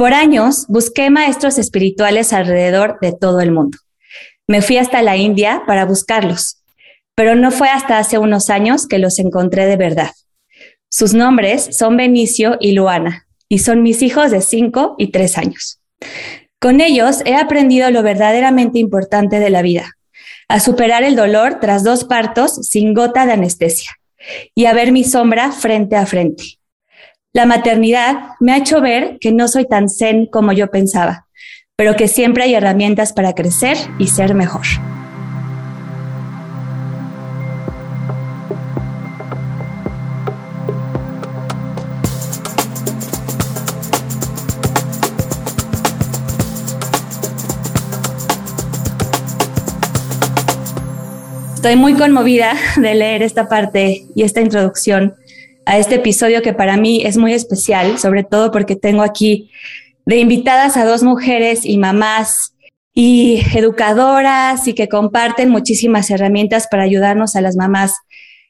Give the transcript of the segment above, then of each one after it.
Por años busqué maestros espirituales alrededor de todo el mundo. Me fui hasta la India para buscarlos, pero no fue hasta hace unos años que los encontré de verdad. Sus nombres son Benicio y Luana, y son mis hijos de 5 y 3 años. Con ellos he aprendido lo verdaderamente importante de la vida, a superar el dolor tras dos partos sin gota de anestesia y a ver mi sombra frente a frente. La maternidad me ha hecho ver que no soy tan zen como yo pensaba, pero que siempre hay herramientas para crecer y ser mejor. Estoy muy conmovida de leer esta parte y esta introducción a este episodio que para mí es muy especial, sobre todo porque tengo aquí de invitadas a dos mujeres y mamás y educadoras y que comparten muchísimas herramientas para ayudarnos a las mamás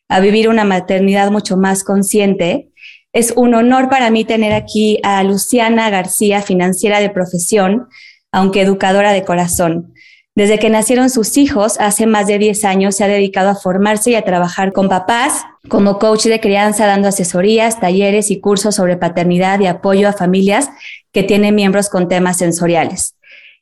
a vivir una maternidad mucho más consciente. Es un honor para mí tener aquí a Luciana García, financiera de profesión, aunque educadora de corazón. Desde que nacieron sus hijos, hace más de 10 años, se ha dedicado a formarse y a trabajar con papás como coach de crianza, dando asesorías, talleres y cursos sobre paternidad y apoyo a familias que tienen miembros con temas sensoriales.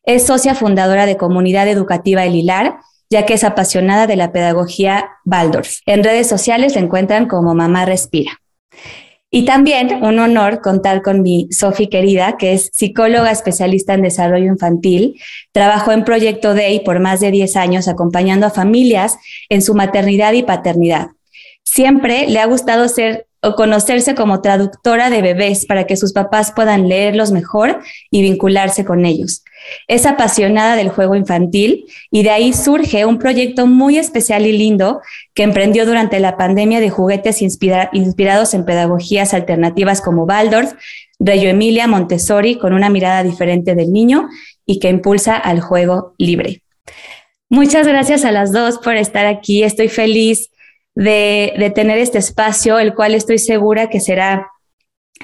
Es socia fundadora de Comunidad Educativa El Hilar, ya que es apasionada de la pedagogía Waldorf. En redes sociales la encuentran como Mamá Respira. Y también un honor contar con mi Sofi querida, que es psicóloga especialista en desarrollo infantil. Trabajó en Proyecto Day por más de 10 años acompañando a familias en su maternidad y paternidad. Siempre le ha gustado ser o conocerse como traductora de bebés para que sus papás puedan leerlos mejor y vincularse con ellos. Es apasionada del juego infantil y de ahí surge un proyecto muy especial y lindo que emprendió durante la pandemia de juguetes inspirados en pedagogías alternativas como Waldorf, Reyo Emilia, Montessori, con una mirada diferente del niño y que impulsa al juego libre. Muchas gracias a las dos por estar aquí. Estoy feliz de, de tener este espacio, el cual estoy segura que será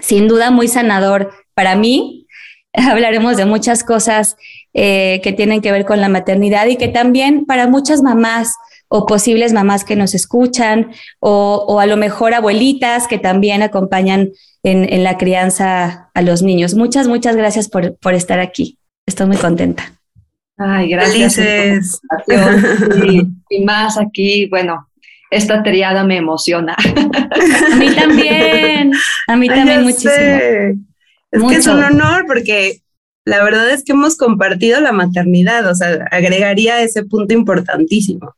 sin duda muy sanador para mí, hablaremos de muchas cosas eh, que tienen que ver con la maternidad y que también para muchas mamás o posibles mamás que nos escuchan o, a lo mejor abuelitas que también acompañan en, la crianza a los niños. Muchas, muchas gracias por, por estar aquí. Estoy muy contenta. Ay, gracias. Y, más aquí, bueno, esta triada me emociona. A mí también, a mí también muchísimo. Es que es un honor porque la verdad es que hemos compartido la maternidad, o sea, agregaría ese punto importantísimo.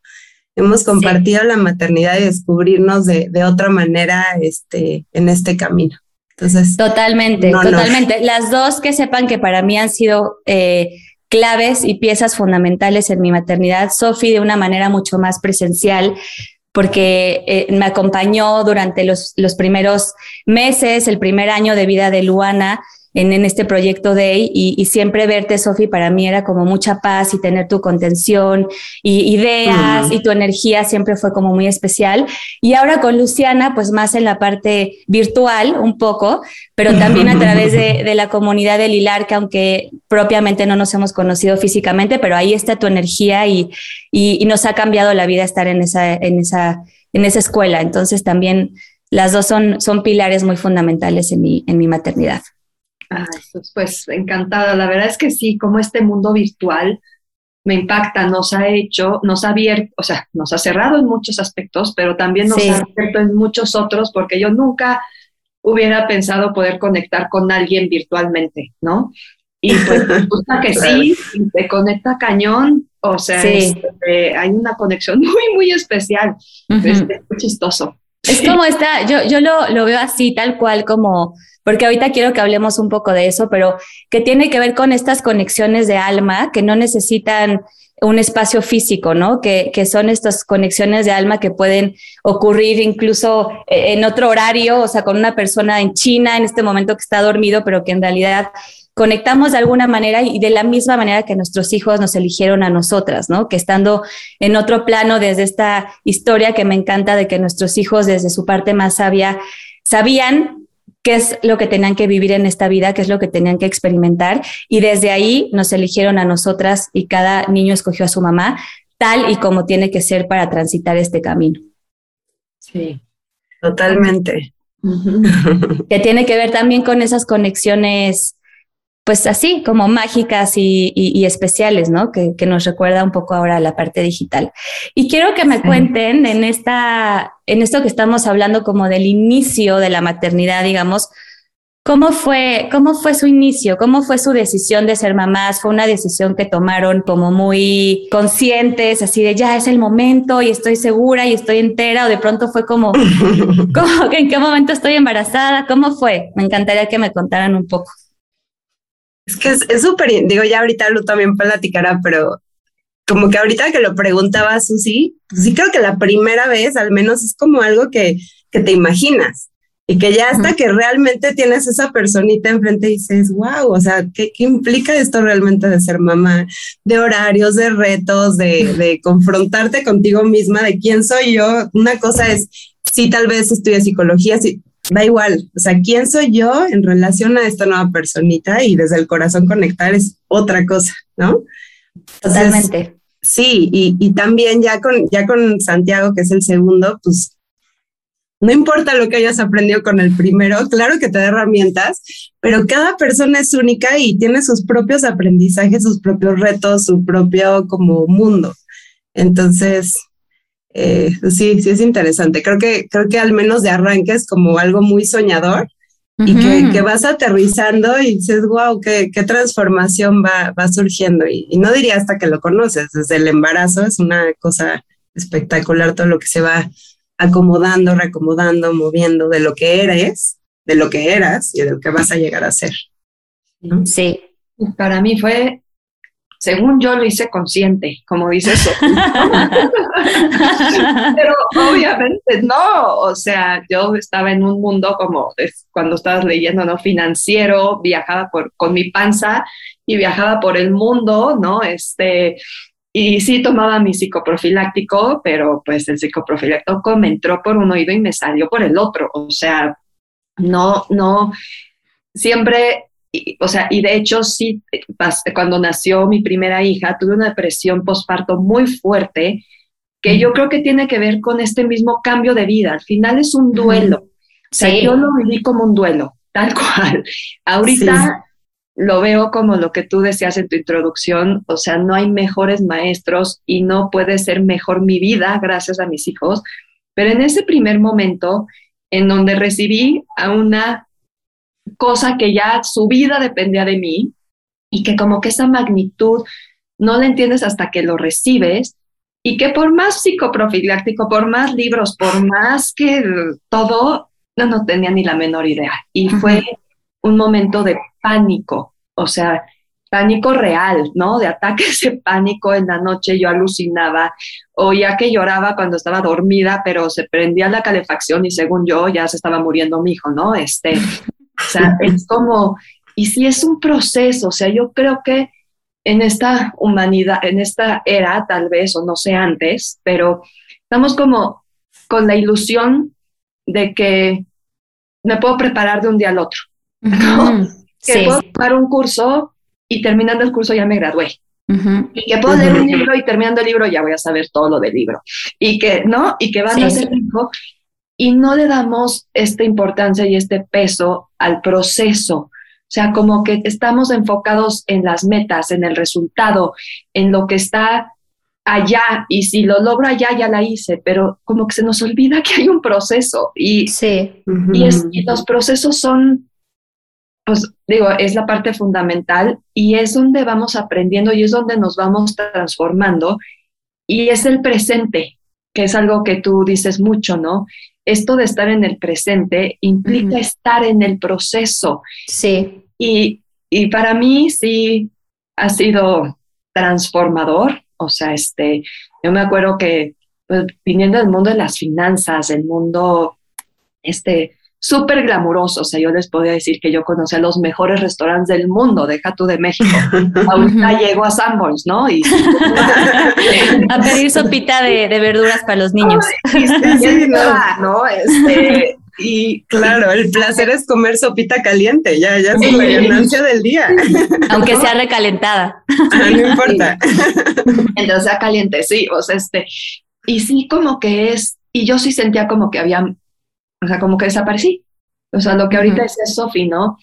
Hemos compartido la maternidad y descubrirnos de, otra manera este, en este camino. Entonces, totalmente, totalmente. Las dos que sepan que para mí han sido eh, claves y piezas fundamentales en mi maternidad. Sofi de una manera mucho más presencial, porque eh, me acompañó durante los, los, primeros meses, el primer año de vida de Luana en, en este proyecto Day y, y siempre verte, Sofi, para mí era como mucha paz y tener tu contención y ideas y tu energía siempre fue como muy especial. Y ahora con Luciana, pues más en la parte virtual un poco, pero también a través de, de la comunidad del Hilar, que aunque propiamente no nos hemos conocido físicamente, pero ahí está tu energía y, y, y nos ha cambiado la vida estar en esa, en esa, en esa escuela. Entonces también las dos son, son pilares muy fundamentales en mi, en mi maternidad. Pues, pues encantada. La verdad es que sí, como este mundo virtual me impacta, nos ha hecho, nos ha abierto, o sea, nos ha cerrado en muchos aspectos, pero también nos ha abierto en muchos otros, porque yo nunca hubiera pensado poder conectar con alguien virtualmente, ¿no? Y pues resulta que sí, te conecta cañón, o sea, este, hay una conexión muy, muy especial. es muy chistoso. Es como esta, yo, yo lo, lo veo así, tal cual como porque ahorita quiero que hablemos un poco de eso, pero que tiene que ver con estas conexiones de alma que no necesitan un espacio físico, ¿no? Que, que son estas conexiones de alma que pueden ocurrir incluso eh, en otro horario, o sea, con una persona en China en este momento que está dormido, pero que en realidad conectamos de alguna manera y de la misma manera que nuestros hijos nos eligieron a nosotras, ¿no? Que estando en otro plano desde esta historia que me encanta de que nuestros hijos desde su parte más sabia sabían qué es lo que tenían que vivir en esta vida, qué es lo que tenían que experimentar. Y desde ahí nos eligieron a nosotras y cada niño escogió a su mamá tal y como tiene que ser para transitar este camino. Sí, totalmente. que tiene que ver también con esas conexiones pues así como mágicas y, especiales, ¿no? Que, nos recuerda un poco ahora la parte digital. Y quiero que me cuenten en esta, en esto que estamos hablando como del inicio de la maternidad, digamos, ¿cómo fue, cómo fue su inicio? ¿Cómo fue su decisión de ser mamás? ¿Fue una decisión que tomaron como muy conscientes, así de ya es el momento y estoy segura y estoy entera? ¿O de pronto fue como, como en qué momento estoy embarazada? ¿Cómo fue? Me encantaría que me contaran un poco. Es que es súper, digo, ya ahorita Lu también platicará, pero como que ahorita que lo preguntaba Susi, pues sí creo que la primera vez al menos es como algo que, que te imaginas y que ya hasta que realmente tienes esa personita enfrente y dices, wow, o sea, ¿qué, ¿qué, implica esto realmente de ser mamá? De horarios, de retos, de, de confrontarte contigo misma, de quién soy yo. Una cosa es, sí, tal vez estudia psicología, sí, da igual, o sea, ¿quién soy yo en relación a esta nueva personita? Y desde el corazón conectar es otra cosa, ¿no? Totalmente. Sí, y, y, también ya con, ya con Santiago, que es el segundo, pues no importa lo que hayas aprendido con el primero, claro que te da herramientas, pero cada persona es única y tiene sus propios aprendizajes, sus propios retos, su propio como mundo. Entonces, eh, sí, sí es interesante. Creo que, creo que al menos de arranque es como algo muy soñador y que, vas aterrizando y dices, wow, qué, qué transformación va, va surgiendo. Y, y, no diría hasta que lo conoces, desde el embarazo es una cosa espectacular todo lo que se va acomodando, reacomodando, moviendo de lo que eres, de lo que eras y de lo que vas a llegar a ser. Sí. Para mí fue según yo lo hice consciente, como dice eso. Pero obviamente no, o sea, yo estaba en un mundo como cuando estabas leyendo, ¿no? Financiero, viajaba por, con mi panza y viajaba por el mundo, ¿no? Este, y sí tomaba mi psicoprofiláctico, pero pues el psicoprofiláctico me entró por un oído y me salió por el otro, o sea, no, no, siempre o sea, y de hecho sí, cuando nació mi primera hija, tuve una depresión postparto muy fuerte, que yo creo que tiene que ver con este mismo cambio de vida. Al final es un duelo. O sea, yo lo viví como un duelo, tal cual. Ahorita lo veo como lo que tú decías en tu introducción, o sea, no hay mejores maestros y no puede ser mejor mi vida gracias a mis hijos, pero en ese primer momento en donde recibí a una cosa que ya su vida dependía de mí y que como que esa magnitud no la entiendes hasta que lo recibes y que por más psicoprofiláctico, por más libros, por más que todo, no, no tenía ni la menor idea. Y fue un momento de pánico, o sea, pánico real, ¿no? De ataques de pánico en la noche, yo alucinaba, oía que lloraba cuando estaba dormida, pero se prendía la calefacción y según yo ya se estaba muriendo mi hijo, ¿no? Este, o sea, es como, y si es un proceso, o sea, yo creo que en esta humanidad, en esta era tal vez, o no sé antes, pero estamos como con la ilusión de que me puedo preparar de un día al otro, ¿no? Que puedo tomar un curso y terminando el curso ya me gradué. Y que puedo leer un libro y terminando el libro ya voy a saber todo lo del libro. Y que, ¿no? Y que van a ser hijo y no le damos esta importancia y este peso al proceso. O sea, como que estamos enfocados en las metas, en el resultado, en lo que está allá y si lo logro allá ya la hice, pero como que se nos olvida que hay un proceso y, sí. y, y los procesos son, pues digo, es la parte fundamental y es donde vamos aprendiendo y es donde nos vamos transformando y es el presente, que es algo que tú dices mucho, ¿no? Esto de estar en el presente implica estar en el proceso. Sí. Y, y, para mí sí ha sido transformador. O sea, este, yo me acuerdo que pues, viniendo del mundo de las finanzas, el mundo este, súper glamuroso. O sea, yo les podía decir que yo conocía los mejores restaurantes del mundo, deja tú de México. Ahorita llego a Sanborns, ¿no? Y, a pedir sopita de, verduras para los niños. sí, ¿no? Este, y claro, el placer es comer sopita caliente, ya, ya es la ganancia del día. Aunque sea recalentada. Ah, no importa. Entonces sea caliente, sí, o sea, este, y sí como que es, y yo sí sentía como que había, o sea, como que desaparecí. O sea, lo que ahorita decía Sofi, ¿no?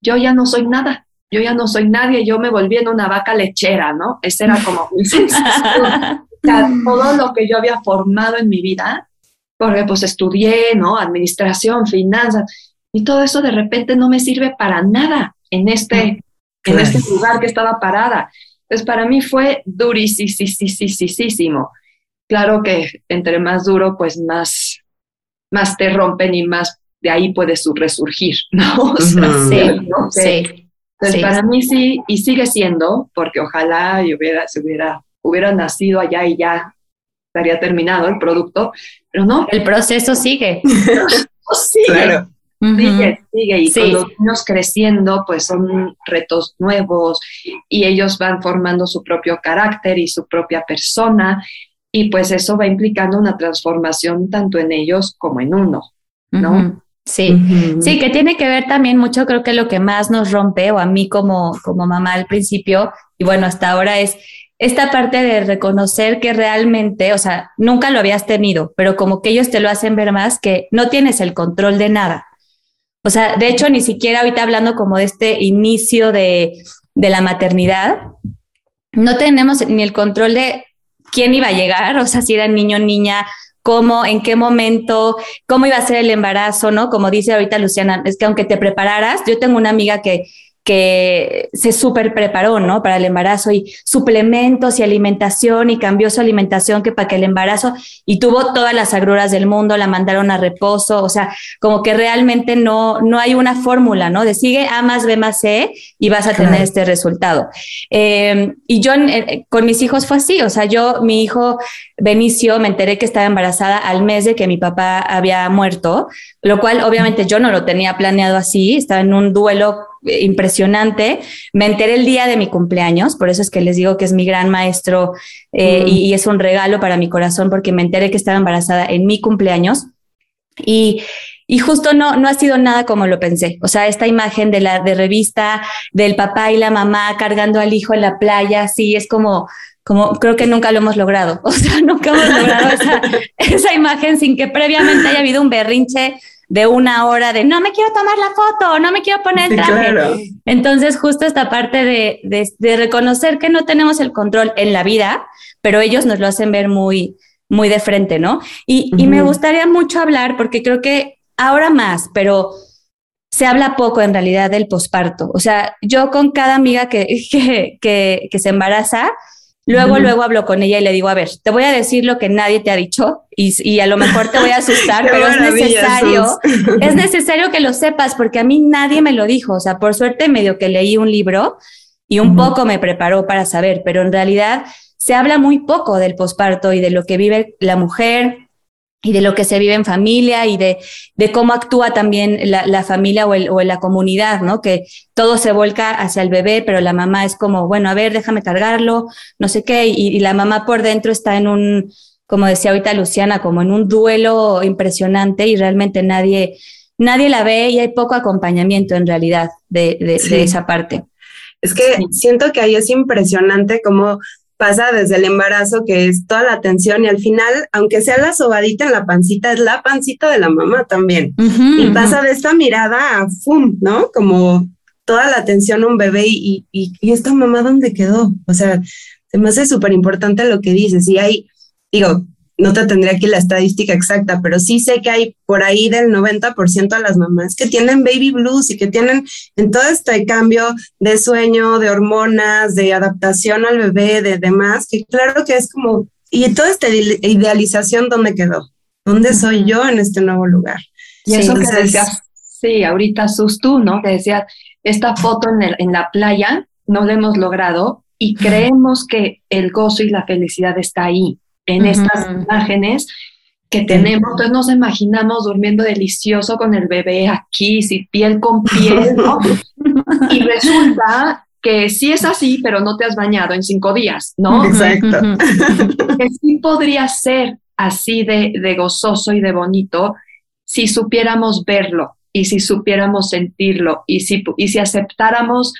Yo ya no soy nada, yo ya no soy nadie, yo me volví en una vaca lechera, ¿no? Esa era como mi sensación. todo lo que yo había formado en mi vida, porque pues estudié, ¿no? Administración, finanzas, y todo eso de repente no me sirve para nada en este, en este lugar que estaba parada. Entonces para mí fue durísimo. Claro que entre más duro, pues más, más te rompen y más de ahí puedes resurgir, ¿no? sí, sí. Entonces, para mí sí, y sigue siendo, porque ojalá yo hubiera, se hubiera, hubiera nacido allá y ya estaría terminado el producto, pero no. El proceso sigue. sigue. Claro. Sigue, sigue, y con los niños creciendo, pues son retos nuevos y ellos van formando su propio carácter y su propia persona, y pues eso va implicando una transformación tanto en ellos como en uno, ¿no? Sí, sí, que tiene que ver también mucho, creo que lo que más nos rompe, o a mí como, como mamá al principio, y bueno, hasta ahora es esta parte de reconocer que realmente, o sea, nunca lo habías tenido, pero como que ellos te lo hacen ver más, que no tienes el control de nada. O sea, de hecho, ni siquiera ahorita hablando como de este inicio de, de la maternidad, no tenemos ni el control de quién iba a llegar, o sea, si era niño, niña, cómo, en qué momento, cómo iba a ser el embarazo, ¿no? Como dice ahorita Luciana, es que aunque te prepararas, yo tengo una amiga que que se súper preparó, ¿no? Para el embarazo y suplementos y alimentación y cambió su alimentación que para que el embarazo y tuvo todas las agruras del mundo, la mandaron a reposo, o sea, como que realmente no, no hay una fórmula, ¿no? De sigue A más B más C y vas a tener este resultado. Eh, y yo eh, con mis hijos fue así, o sea, yo, mi hijo Benicio, me enteré que estaba embarazada al mes de que mi papá había muerto, lo cual obviamente yo no lo tenía planeado así, estaba en un duelo impresionante. Me enteré el día de mi cumpleaños, por eso es que les digo que es mi gran maestro eh, mm. y, es un regalo para mi corazón porque me enteré que estaba embarazada en mi cumpleaños. Y, y justo no, no ha sido nada como lo pensé. O sea, esta imagen de la de revista del papá y la mamá cargando al hijo en la playa, sí, es como, como creo que nunca lo hemos logrado. O sea, nunca hemos logrado esa, esa imagen sin que previamente haya habido un berrinche de una hora de no me quiero tomar la foto, no me quiero poner el traje. Entonces, justo esta parte de, de, reconocer que no tenemos el control en la vida, pero ellos nos lo hacen ver muy, muy de frente, ¿no? Y, y me gustaría mucho hablar, porque creo que ahora más, pero se habla poco en realidad del posparto. O sea, yo con cada amiga que, que, que, que se embaraza, Luego, luego hablo con ella y le digo, a ver, te voy a decir lo que nadie te ha dicho y, a lo mejor te voy a asustar, pero es necesario, es necesario que lo sepas porque a mí nadie me lo dijo. O sea, por suerte medio que leí un libro y un poco me preparó para saber, pero en realidad se habla muy poco del posparto y de lo que vive la mujer, y de lo que se vive en familia y de, de cómo actúa también la, la familia o, el, o, la comunidad, ¿no? Que todo se vuelca hacia el bebé, pero la mamá es como, bueno, a ver, déjame cargarlo, no sé qué, y, y la mamá por dentro está en un, como decía ahorita Luciana, como en un duelo impresionante y realmente nadie, nadie la ve y hay poco acompañamiento en realidad de, de, de esa parte. Es que siento que ahí es impresionante cómo pasa desde el embarazo, que es toda la atención, y al final, aunque sea la sobadita en la pancita, es la pancita de la mamá también. y pasa de esta mirada a ¡fum! ¿no? Como toda la atención a un bebé y, y, y esta mamá, ¿dónde quedó? O sea, se me hace súper importante lo que dices. Y hay, digo, no te tendría aquí la estadística exacta, pero sí sé que hay por ahí del 90% de las mamás que tienen baby blues y que tienen en todo este cambio de sueño, de hormonas, de adaptación al bebé, de demás, que claro que es como, y toda esta idealización, ¿dónde quedó? ¿Dónde soy yo en este nuevo lugar? Y eso que decías, sí, ahorita sus tú, ¿no? Que decías, esta foto en, en la playa no la hemos logrado y creemos que el gozo y la felicidad está ahí en estas imágenes que tenemos, entonces nos imaginamos durmiendo delicioso con el bebé aquí, si piel con piel, ¿no? y resulta que sí es así, pero no te has bañado en cinco días, ¿no? Exacto. que sí podría ser así de, de gozoso y de bonito si supiéramos verlo y si supiéramos sentirlo y si, y si aceptáramos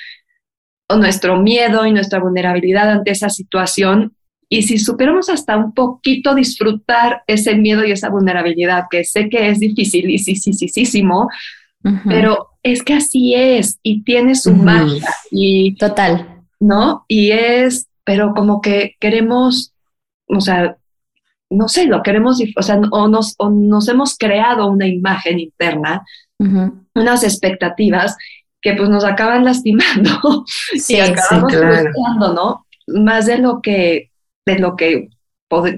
nuestro miedo y nuestra vulnerabilidad ante esa situación y si supiéramos hasta un poquito disfrutar ese miedo y esa vulnerabilidad, que sé que es difícil y sí, sí, sí, sí, sí, pero es que así es y tiene su magia y total, ¿no? Y es, pero como que queremos, o sea, no sé, lo queremos, o sea, o nos, nos hemos creado una imagen interna, unas expectativas que pues nos acaban lastimando y acabamos frustrando, ¿no? Más de lo que, de lo que,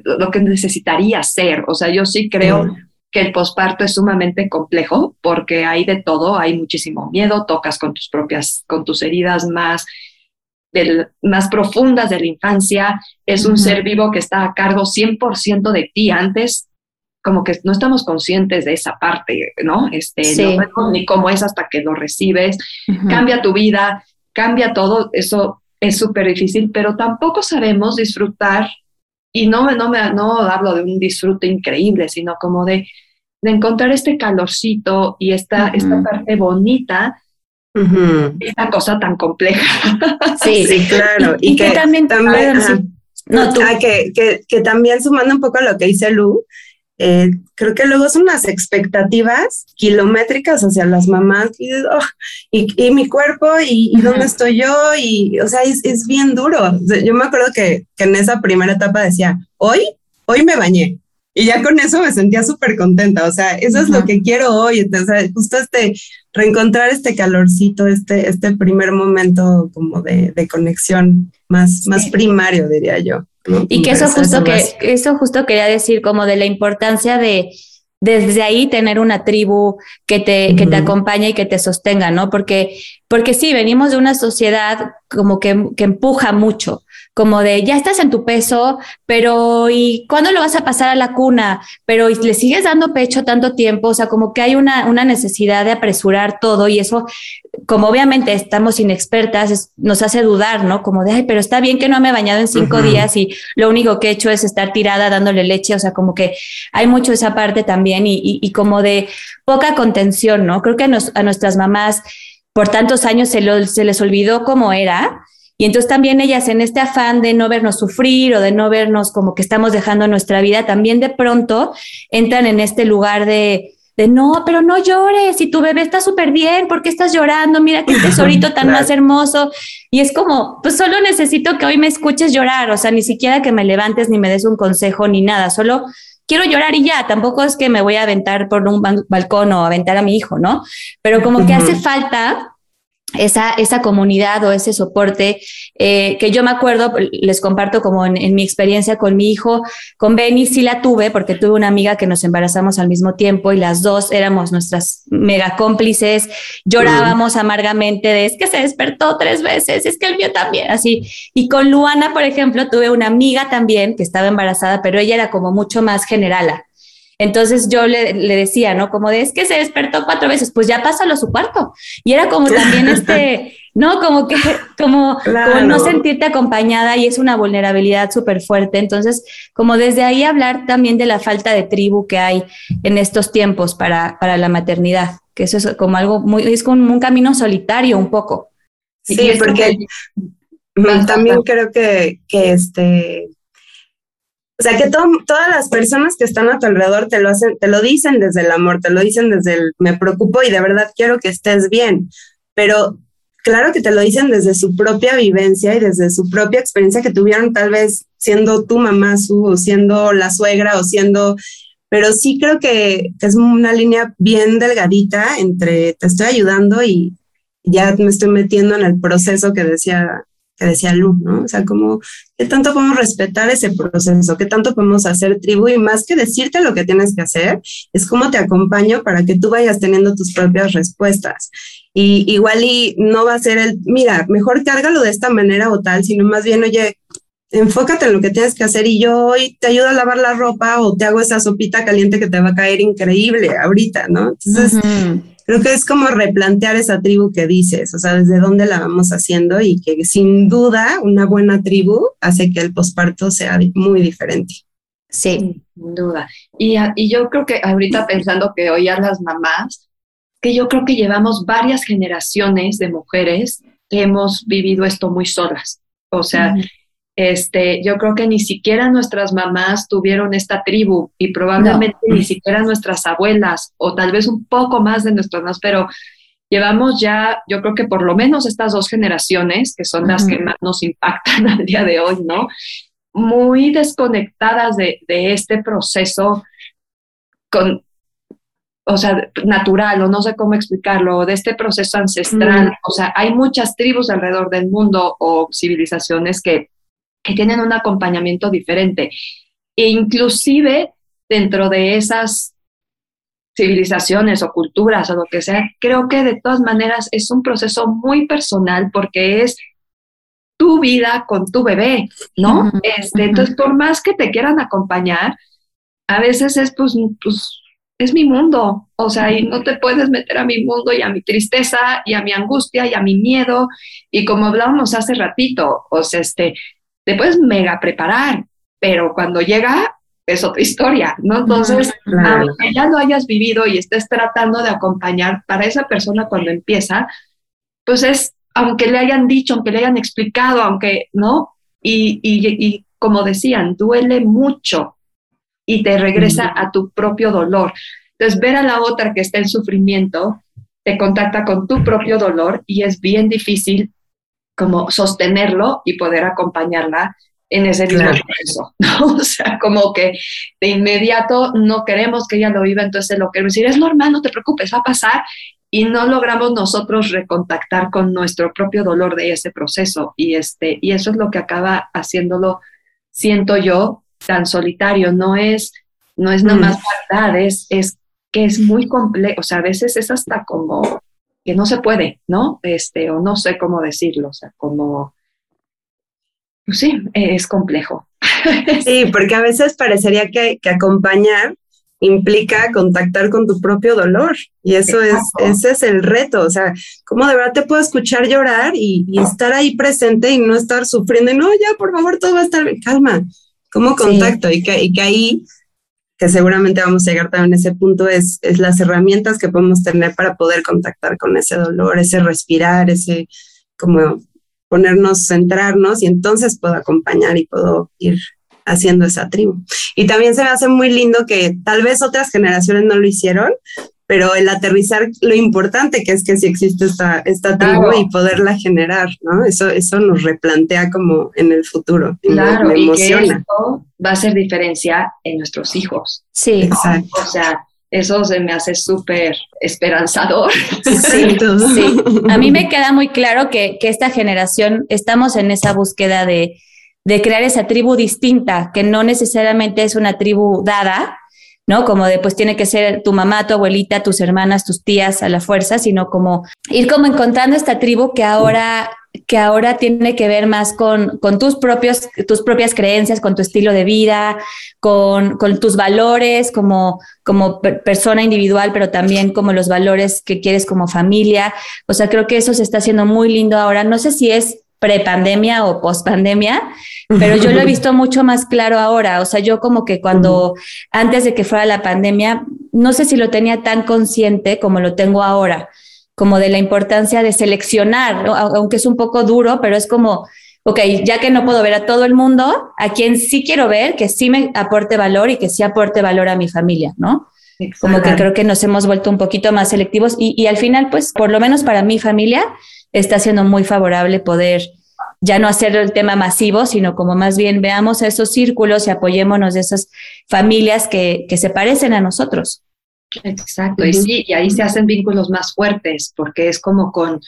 lo que necesitaría ser. O sea, yo sí creo que el posparto es sumamente complejo porque hay de todo, hay muchísimo miedo, tocas con tus propias, con tus heridas más, más profundas de la infancia, es un ser vivo que está a cargo 100% de ti antes, como que no estamos conscientes de esa parte, ¿no? Este, no ni cómo es hasta que lo recibes, cambia tu vida, cambia todo, eso es súper difícil, pero tampoco sabemos disfrutar y no, no, me, no hablo de un disfrute increíble, sino como de, de encontrar este calorcito y esta, esta parte bonita, esta cosa tan compleja. Sí, sí claro. Y, que, también, también no, ah, que, que, que, también sumando un poco a lo que dice Lu, eh, creo que luego son unas expectativas kilométricas hacia las mamás y, oh, y, mi cuerpo y, dónde estoy yo y, o sea, es, es bien duro. yo me acuerdo que, que, en esa primera etapa decía, hoy, hoy me bañé. Y ya con eso me sentía súper contenta, o sea, eso es lo que quiero hoy, o sea, justo este, reencontrar este calorcito, este, este primer momento como de, de conexión más, más primario, diría yo. Y que eso justo que, eso justo quería decir como de la importancia de desde ahí tener una tribu que te, que te acompañe y que te sostenga, ¿no? Porque, porque sí, venimos de una sociedad como que, que empuja mucho, como de ya estás en tu peso, pero ¿y cuándo lo vas a pasar a la cuna? Pero ¿y le sigues dando pecho tanto tiempo, o sea, como que hay una, una necesidad de apresurar todo y eso, como obviamente estamos inexpertas, nos hace dudar, ¿no? Como de, ay, pero está bien que no me he bañado en cinco días y lo único que he hecho es estar tirada dándole leche, o sea, como que hay mucho esa parte también y, y, como de poca contención, ¿no? Creo que a nuestras mamás por tantos años se, lo, se les olvidó cómo era y entonces también ellas en este afán de no vernos sufrir o de no vernos como que estamos dejando nuestra vida, también de pronto entran en este lugar de, de no, pero no llores, si tu bebé está súper bien, ¿por qué estás llorando? Mira qué tesorito tan más hermoso. Y es como, pues solo necesito que hoy me escuches llorar, o sea, ni siquiera que me levantes ni me des un consejo ni nada, solo quiero llorar y ya, tampoco es que me voy a aventar por un balcón o aventar a mi hijo, ¿no? Pero como que hace falta esa, esa comunidad o ese soporte eh, que yo me acuerdo, les comparto como en, mi experiencia con mi hijo, con Benny sí la tuve porque tuve una amiga que nos embarazamos al mismo tiempo y las dos éramos nuestras mega cómplices, llorábamos amargamente de es que se despertó tres veces, es que el mío también, así. Y con Luana, por ejemplo, tuve una amiga también que estaba embarazada, pero ella era como mucho más generala. Entonces yo le, decía, ¿no? Como de, es que se despertó cuatro veces, pues ya pásalo a su cuarto. Y era como también este, ¿no? Como que, como, no sentirte acompañada y es una vulnerabilidad súper fuerte. Entonces, como desde ahí hablar también de la falta de tribu que hay en estos tiempos para, para la maternidad, que eso es como algo muy, es como un camino solitario un poco. Sí, porque también creo que, que este, o sea, que todas las personas que están a tu alrededor te lo hacen, te lo dicen desde el amor, te lo dicen desde el me preocupo y de verdad quiero que estés bien. Pero claro que te lo dicen desde su propia vivencia y desde su propia experiencia que tuvieron tal vez siendo tu mamá, o siendo la suegra o siendo, pero sí creo que es una línea bien delgadita entre te estoy ayudando y ya me estoy metiendo en el proceso que decía decía Lu, ¿no? O sea, como, ¿qué tanto podemos respetar ese proceso? ¿Qué tanto podemos hacer tribu? Y más que decirte lo que tienes que hacer, es cómo te acompaño para que tú vayas teniendo tus propias respuestas. Y igual y no va a ser el, mira, mejor cárgalo de esta manera o tal, sino más bien, oye, enfócate en lo que tienes que hacer y yo hoy te ayudo a lavar la ropa o te hago esa sopita caliente que te va a caer increíble ahorita, ¿no? Entonces, creo que es como replantear esa tribu que dices, o sea, desde dónde la vamos haciendo y que sin duda una buena tribu hace que el posparto sea muy diferente. Sí. Sin duda. Y, y yo creo que ahorita pensando que hoy a las mamás, que yo creo que llevamos varias generaciones de mujeres que hemos vivido esto muy solas. O sea, este, yo creo que ni siquiera nuestras mamás tuvieron esta tribu y probablemente ni siquiera nuestras abuelas o tal vez un poco más de nuestras mamás, pero llevamos ya, yo creo que por lo menos estas dos generaciones, que son las que más nos impactan al día de hoy, ¿no? Muy desconectadas de, de este proceso con, o sea, natural, o no sé cómo explicarlo, de este proceso ancestral. Mm. O sea, hay muchas tribus alrededor del mundo o civilizaciones que, que tienen un acompañamiento diferente. E inclusive dentro de esas civilizaciones o culturas o lo que sea, creo que de todas maneras es un proceso muy personal porque es tu vida con tu bebé, ¿no? este, Entonces, por más que te quieran acompañar, a veces es pues, pues es mi mundo, o sea, y no te puedes meter a mi mundo y a mi tristeza y a mi angustia y a mi miedo. Y como hablábamos hace ratito, o sea, este, te puedes mega preparar, pero cuando llega es otra historia, ¿no? Entonces, aunque ya lo hayas vivido y estés tratando de acompañar para esa persona cuando empieza, pues es, aunque le hayan dicho, aunque le hayan explicado, aunque, ¿no? Y, y, y como decían, duele mucho y te regresa a tu propio dolor. Entonces, ver a la otra que está en sufrimiento te contacta con tu propio dolor y es bien difícil como sostenerlo y poder acompañarla en ese mismo proceso, ¿no? O sea, como que de inmediato no queremos que ella lo viva, entonces lo queremos decir, es normal, no te preocupes, va a pasar, y no logramos nosotros recontactar con nuestro propio dolor de ese proceso, y, este, y eso es lo que acaba haciéndolo, siento yo, tan solitario, no es, no es nomás mm. verdad, es, es que es muy complejo, o sea, a veces es hasta como que no se puede, ¿no? Este, o no sé cómo decirlo, o sea, como, pues sí, es complejo. Sí, porque a veces parecería que, que acompañar implica contactar con tu propio dolor y eso es, ese es el reto, o sea, cómo de verdad te puedo escuchar llorar y, y, estar ahí presente y no estar sufriendo y no, ya, por favor, todo va a estar bien, calma, ¿Cómo contacto? Y, que, y que ahí, que seguramente vamos a llegar también a ese punto, es, es las herramientas que podemos tener para poder contactar con ese dolor, ese respirar, ese como ponernos, centrarnos y entonces puedo acompañar y puedo ir haciendo esa tribu. Y también se me hace muy lindo que tal vez otras generaciones no lo hicieron, pero el aterrizar lo importante que es que si existe esta, esta tribu y poderla generar, ¿no? Eso, eso nos replantea como en el futuro. claro, me, emociona. y que esto va a hacer diferencia en nuestros hijos. Sí, exacto. O sea, eso se me hace súper esperanzador. Sí, sí. A mí me queda muy claro que, que esta generación estamos en esa búsqueda de, de crear esa tribu distinta, que no necesariamente es una tribu dada, ¿no? Como de, pues tiene que ser tu mamá, tu abuelita, tus hermanas, tus tías a la fuerza, sino como ir como encontrando esta tribu que ahora que ahora tiene que ver más con, con tus, propios, tus propias creencias, con tu estilo de vida, con, tus valores como, como persona individual, pero también como los valores que quieres como familia. O sea, creo que eso se está haciendo muy lindo ahora. No sé si es prepandemia o pospandemia, pero yo lo he visto mucho más claro ahora. O sea, yo como que cuando, antes de que fuera la pandemia, no sé si lo tenía tan consciente como lo tengo ahora, como de la importancia de seleccionar, aunque es un poco duro, pero es como, ok, ya que no puedo ver a todo el mundo, a quien sí quiero ver, que sí me aporte valor y que sí aporte valor a mi familia, ¿no? Como que creo que nos hemos vuelto un poquito más selectivos y, y al final, pues, por lo menos para mi familia, está siendo muy favorable poder ya no hacer el tema masivo, sino como más bien veamos esos círculos y apoyémonos de esas familias que, que se parecen a nosotros. Exacto, y sí, y ahí se hacen vínculos más fuertes, porque es como con,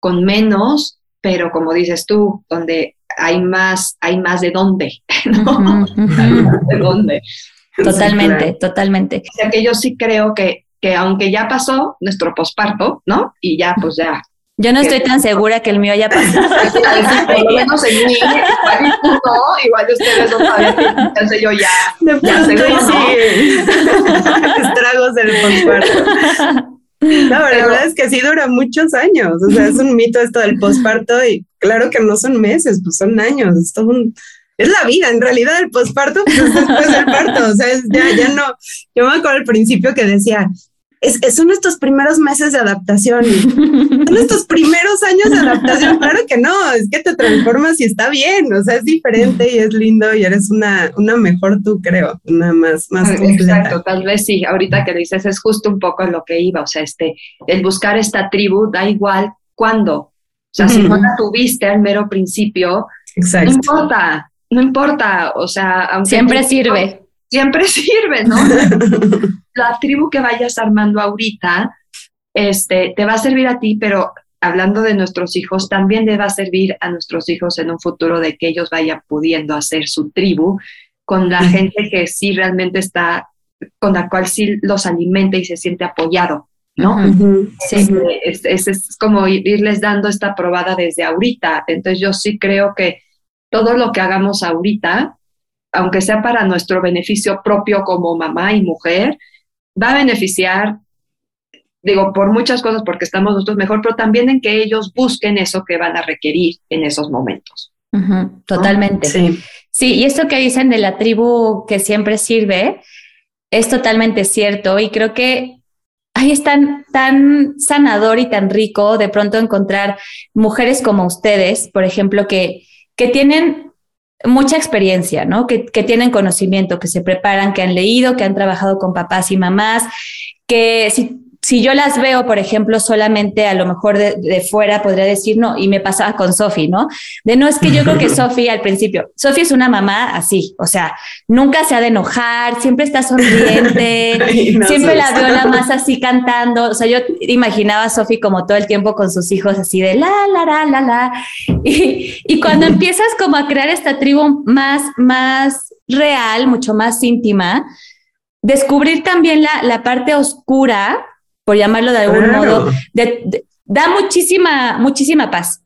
con menos, pero como dices tú, donde hay más, hay más de dónde, ¿no? de dónde. Totalmente, totalmente. O sea que yo sí creo que, que aunque ya pasó nuestro posparto, ¿no? Y ya, pues ya yo no estoy tan segura que el mío haya pasado. Por lo menos en mí, igual no, igual ustedes no saben, entonces yo ya, ya sé, sí. Estragos del posparto. No, pero la verdad es que sí dura muchos años, o sea, es un mito esto del posparto y claro que no son meses, pues son años, es todo un, es la vida, en realidad el posparto pues es después del parto, o sea, ya, ya no, yo me acuerdo al principio que decía, es, son estos primeros meses de adaptación, son estos primeros años de adaptación, claro que no, es que te transformas y está bien, o sea, es diferente y es lindo y eres una, una mejor tú, creo, una más, más Exacto, tal vez sí, ahorita que dices es justo un poco lo que iba, o sea, este, el buscar esta tribu da igual cuándo, o sea, si no la tuviste al mero principio, no importa, no importa, o sea, aunque... Siempre sirve siempre sirve, ¿no? la tribu que vayas armando ahorita, este, te va a servir a ti, pero hablando de nuestros hijos, también le va a servir a nuestros hijos en un futuro de que ellos vayan pudiendo hacer su tribu con la gente que sí realmente está, con la cual sí los alimenta y se siente apoyado, ¿no? sí. es, es, como irles dando esta probada desde ahorita. Entonces yo sí creo que todo lo que hagamos ahorita aunque sea para nuestro beneficio propio como mamá y mujer, va a beneficiar, digo, por muchas cosas, porque estamos nosotros mejor, pero también en que ellos busquen eso que van a requerir en esos momentos. totalmente. Sí. sí, y esto que dicen de la tribu que siempre sirve, es totalmente cierto y creo que ahí es tan, tan sanador y tan rico de pronto encontrar mujeres como ustedes, por ejemplo, que, que tienen mucha experiencia, ¿no? Que, que, tienen conocimiento, que se preparan, que han leído, que han trabajado con papás y mamás, que si si yo las veo, por ejemplo, solamente a lo mejor de, fuera, podría decir no, y me pasaba con Sofi, ¿no? De no es que yo creo que Sofi al principio, Sofi es una mamá así, o sea, nunca se ha de enojar, siempre está sonriente, siempre la veo la más así cantando, o sea, yo imaginaba a Sofi como todo el tiempo con sus hijos así de la, la, la, la, la, y, y cuando empiezas como a crear esta tribu más, más real, mucho más íntima, descubrir también la, la parte oscura por llamarlo de algún modo, da muchísima, muchísima paz.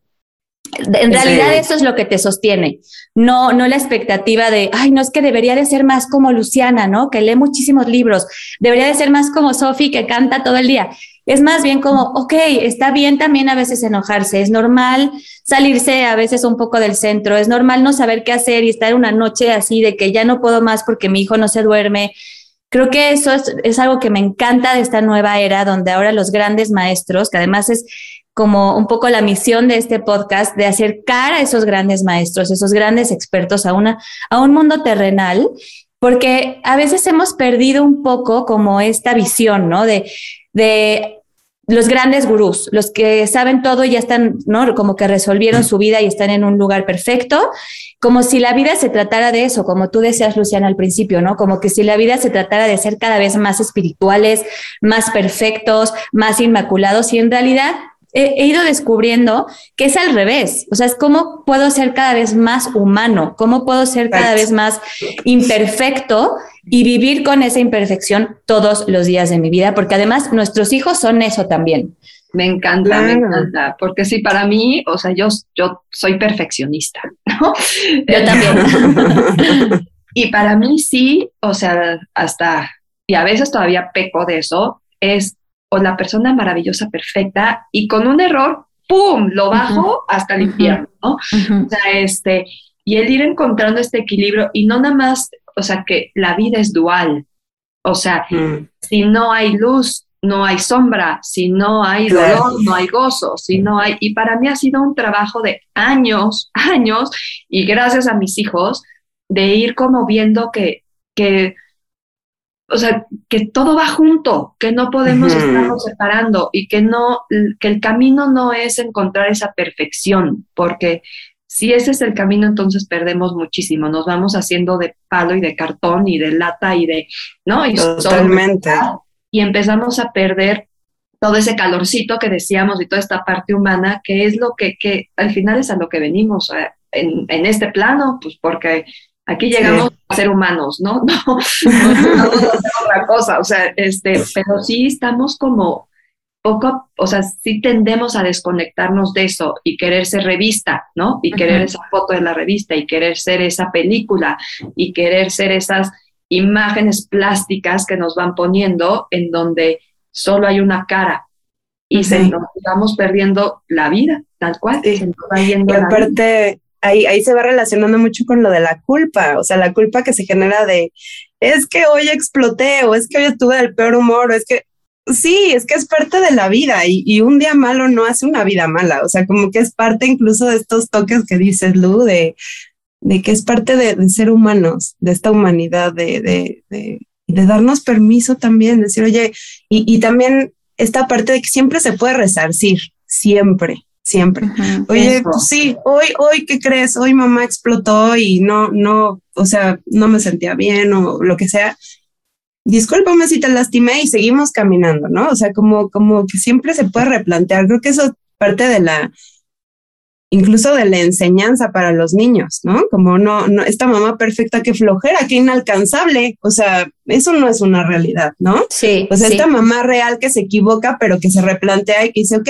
En realidad eso es lo que te sostiene, no, no la expectativa de, ay, no es que debería de ser más como Luciana, ¿no? Que lee muchísimos libros, debería de ser más como Sofi, que canta todo el día. Es más bien como, ok, está bien también a veces enojarse, es normal salirse a veces un poco del centro, es normal no saber qué hacer y estar una noche así de que ya no puedo más porque mi hijo no se duerme, Creo que eso es, algo que me encanta de esta nueva era, donde ahora los grandes maestros, que además es como un poco la misión de este podcast, de acercar a esos grandes maestros, esos grandes expertos a, una, a un mundo terrenal, porque a veces hemos perdido un poco como esta visión, ¿no? De, los grandes gurús, los que saben todo y ya están, ¿no? Como que resolvieron su vida y están en un lugar perfecto, como si la vida se tratara de eso, como tú decías, Luciana, al principio, ¿no? Como que si la vida se tratara de ser cada vez más espirituales, más perfectos, más inmaculados, y en realidad he, ido descubriendo que es al revés. O sea, es cómo puedo ser cada vez más humano, cómo puedo ser cada vez más imperfecto y vivir con esa imperfección todos los días de mi vida, porque además nuestros hijos son eso también. Me encanta, me encanta, porque sí, para mí, o sea, yo, yo soy perfeccionista, ¿no? Yo también. y para mí sí, o sea, hasta, y a veces todavía peco de eso, es o la persona maravillosa, perfecta, y con un error, ¡pum!, lo bajo hasta el infierno, ¿no? O sea, este, y el ir encontrando este equilibrio, y no nada más, o sea, que la vida es dual, o sea, mm. si no hay luz, no hay sombra, si no hay dolor, no hay gozo, si no hay... Y para mí ha sido un trabajo de años, años, y gracias a mis hijos, de ir como viendo que, que o sea, que todo va junto, que no podemos estarnos separando y que no, que el camino no es encontrar esa perfección, porque si ese es el camino, entonces perdemos muchísimo. Nos vamos haciendo de palo y de cartón y de lata y de, ¿no? Y Totalmente. y empezamos a perder todo ese calorcito que decíamos y toda esta parte humana, que es lo que, que al final es a lo que venimos en, en este plano, pues porque Aquí llegamos a ser humanos, ¿no? No, no, no, otra cosa, o sea, este, pero sí estamos como poco, o sea, sí tendemos a desconectarnos de eso y querer ser revista, ¿no? Y querer esa foto de la revista y querer ser esa película y querer ser esas imágenes plásticas que nos van poniendo en donde solo hay una cara y se nos vamos perdiendo la vida, tal cual. y aparte, ahí, ahí se va relacionando mucho con lo de la culpa, o sea, la culpa que se genera de, es que hoy exploté o es que hoy estuve del peor humor o es que, sí, es que es parte de la vida y, un día malo no hace una vida mala, o sea, como que es parte incluso de estos toques que dices, Lu, de, que es parte de, ser humanos, de esta humanidad, de, de, de, de darnos permiso también, decir, oye, y, y también esta parte de que siempre se puede resarcir, siempre siempre. Oye, pues sí, hoy, hoy, ¿qué crees? Hoy mamá explotó y no, no, o sea, no me sentía bien o lo que sea. Discúlpame si te lastimé y seguimos caminando, ¿no? O sea, como, como que siempre se puede replantear. Creo que eso es parte de la, incluso de la enseñanza para los niños, ¿no? Como no, no, esta mamá perfecta, qué flojera, qué inalcanzable. O sea, eso no es una realidad, ¿no? Sí. O sea, esta mamá real que se equivoca, pero que se replantea y que dice, ok,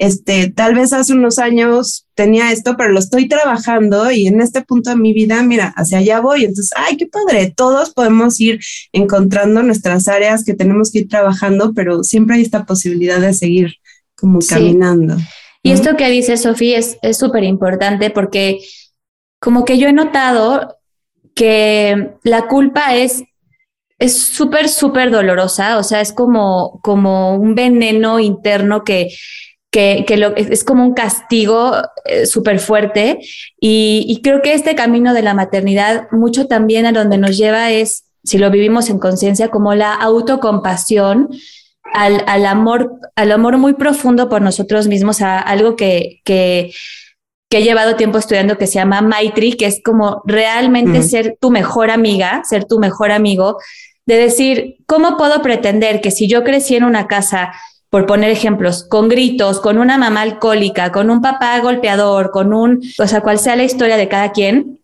este, tal vez hace unos años tenía esto, pero lo estoy trabajando y en este punto de mi vida, mira, hacia allá voy. Entonces, ay, qué padre, todos podemos ir encontrando nuestras áreas que tenemos que ir trabajando, pero siempre hay esta posibilidad de seguir como caminando. Y esto que dice Sofía es súper importante porque como que yo he notado que la culpa es es súper, súper dolorosa, o sea, es como, como un veneno interno que, que, lo, es, como un castigo eh, súper fuerte y, creo que este camino de la maternidad mucho también a donde nos lleva es, si lo vivimos en conciencia, como la autocompasión, al, al, amor, al amor muy profundo por nosotros mismos, a algo que, que, que he llevado tiempo estudiando que se llama Maitri, que es como realmente ser tu mejor amiga, ser tu mejor amigo, de decir, ¿cómo puedo pretender que si yo crecí en una casa por poner ejemplos, con gritos, con una mamá alcohólica, con un papá golpeador, con un, o sea, cual sea la historia de cada quien,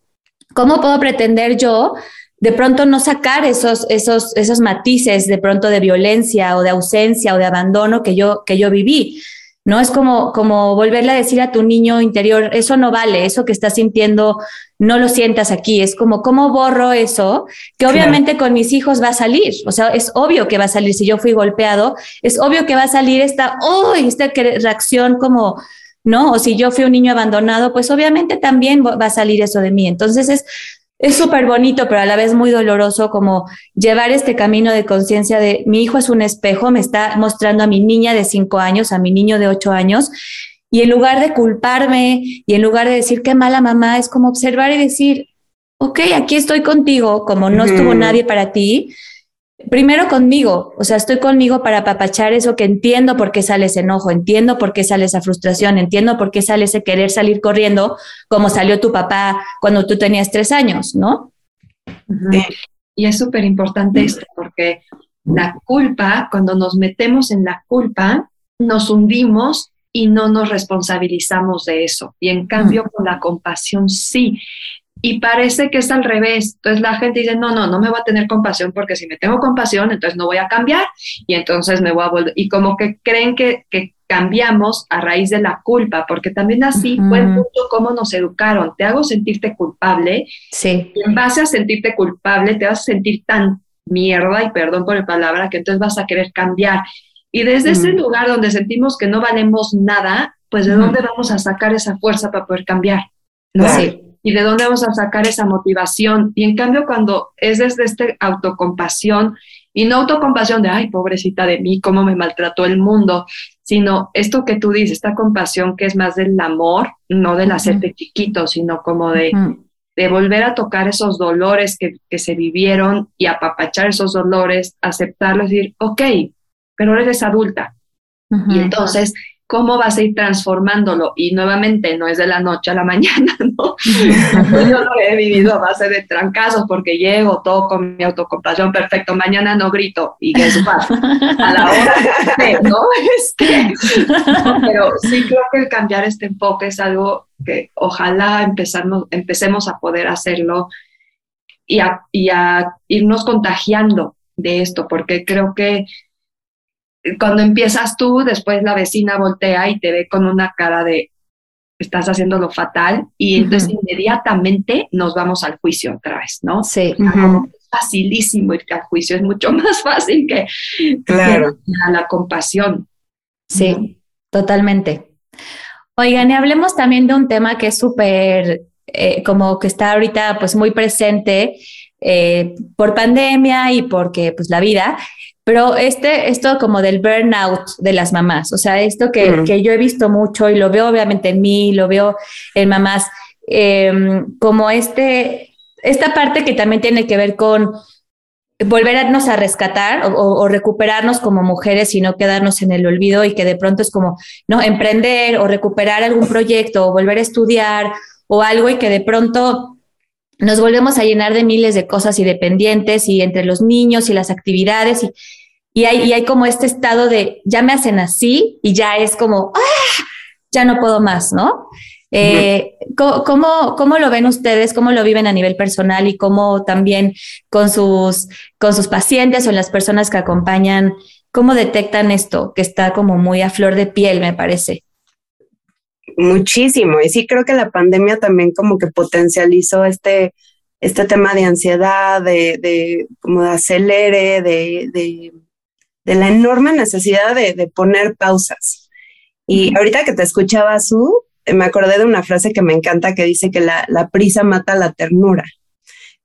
¿cómo puedo pretender yo de pronto no sacar esos, esos, esos matices de pronto de violencia o de ausencia o de abandono que yo, que yo viví? ¿No? Es como, como volverle a decir a tu niño interior, eso no vale, eso que estás sintiendo, no lo sientas aquí. Es como, ¿cómo borro eso? Que obviamente con mis hijos va a salir. O sea, es obvio que va a salir. Si yo fui golpeado, es obvio que va a salir esta, oh, esta reacción como, ¿no? O si yo fui un niño abandonado, pues obviamente también va a salir eso de mí. Entonces es es súper bonito, pero a la vez muy doloroso como llevar este camino de conciencia de mi hijo es un espejo, me está mostrando a mi niña de cinco años, a mi niño de ocho años, y en lugar de culparme y en lugar de decir qué mala mamá, es como observar y decir, ok, aquí estoy contigo, como no estuvo nadie para ti, primero conmigo, o sea, estoy conmigo para apapachar eso que entiendo por qué sale ese enojo, entiendo por qué sale esa frustración, entiendo por qué sale ese querer salir corriendo, como salió tu papá cuando tú tenías tres años, ¿no? Y es súper importante esto, porque la culpa, cuando nos metemos en la culpa, nos hundimos y no nos responsabilizamos de eso. Y en cambio, con la compasión sí. Y parece que es al revés. Entonces la gente dice, no, no, no me voy a tener compasión porque si me tengo compasión, entonces no voy a cambiar y entonces me voy a volver. Y como que creen que, que cambiamos a raíz de la culpa, porque también así fue mucho cómo nos educaron. Te hago sentirte culpable. Sí. Y en base a sentirte culpable, te vas a sentir tan mierda, y perdón por la palabra, que entonces vas a querer cambiar. Y desde ese lugar donde sentimos que no valemos nada, pues de dónde vamos a sacar esa fuerza para poder cambiar. ¿no? Sí y de dónde vamos a sacar esa motivación. Y en cambio, cuando es desde este autocompasión, y no autocompasión de, ay, pobrecita de mí, cómo me maltrató el mundo, sino esto que tú dices, esta compasión que es más del amor, no del hacerte chiquito, sino como de, de volver a tocar esos dolores que, que se vivieron y apapachar esos dolores, aceptarlos y decir, ok, pero eres adulta. Y entonces cómo vas a ir transformándolo. Y nuevamente, no es de la noche a la mañana, ¿no? Yo lo he vivido a base de trancazos porque llego, todo con mi autocompasión, perfecto, mañana no grito y es a la hora ¿no? Este, pero sí creo que cambiar este enfoque es algo que ojalá empezarnos, empecemos a poder hacerlo y a irnos contagiando de esto, porque creo que cuando empiezas tú, después la vecina voltea y te ve con una cara de estás haciendo lo fatal y entonces inmediatamente nos vamos al juicio otra vez, ¿no? Sí. Es facilísimo ir al juicio, es mucho más fácil que, claro. a la compasión. Sí, totalmente. Oigan, y hablemos también de un tema que es súper eh, como que está ahorita pues muy presente eh, por pandemia y porque pues la vida, pero este, esto como del burnout de las mamás, o sea, esto que, que yo he visto mucho y lo veo obviamente en mí, lo veo en mamás, em, como este, esta parte que también tiene que ver con volvernos a rescatar o, recuperarnos como mujeres y no quedarnos en el olvido y que de pronto es como, no, emprender o recuperar algún proyecto o volver a estudiar o algo y que de pronto nos volvemos a llenar de miles de cosas y dependientes y entre los niños y las actividades y, hay, como este estado de ya me hacen así y ya es como, ¡ah! ya no puedo más, ¿no? Eh, ¿cómo, ¿cómo, lo ven ustedes? ¿Cómo lo viven a nivel personal y cómo también con sus, con sus pacientes o las personas que acompañan, cómo detectan esto que está como muy a flor de piel, me parece? Muchísimo. Y sí creo que la pandemia también como que potencializó este, este tema de ansiedad, de, de como de acelere, de, de, de la enorme necesidad de, de poner pausas. Y ahorita que te escuchaba, Su, me acordé de una frase que me encanta que dice que la, la prisa mata la ternura.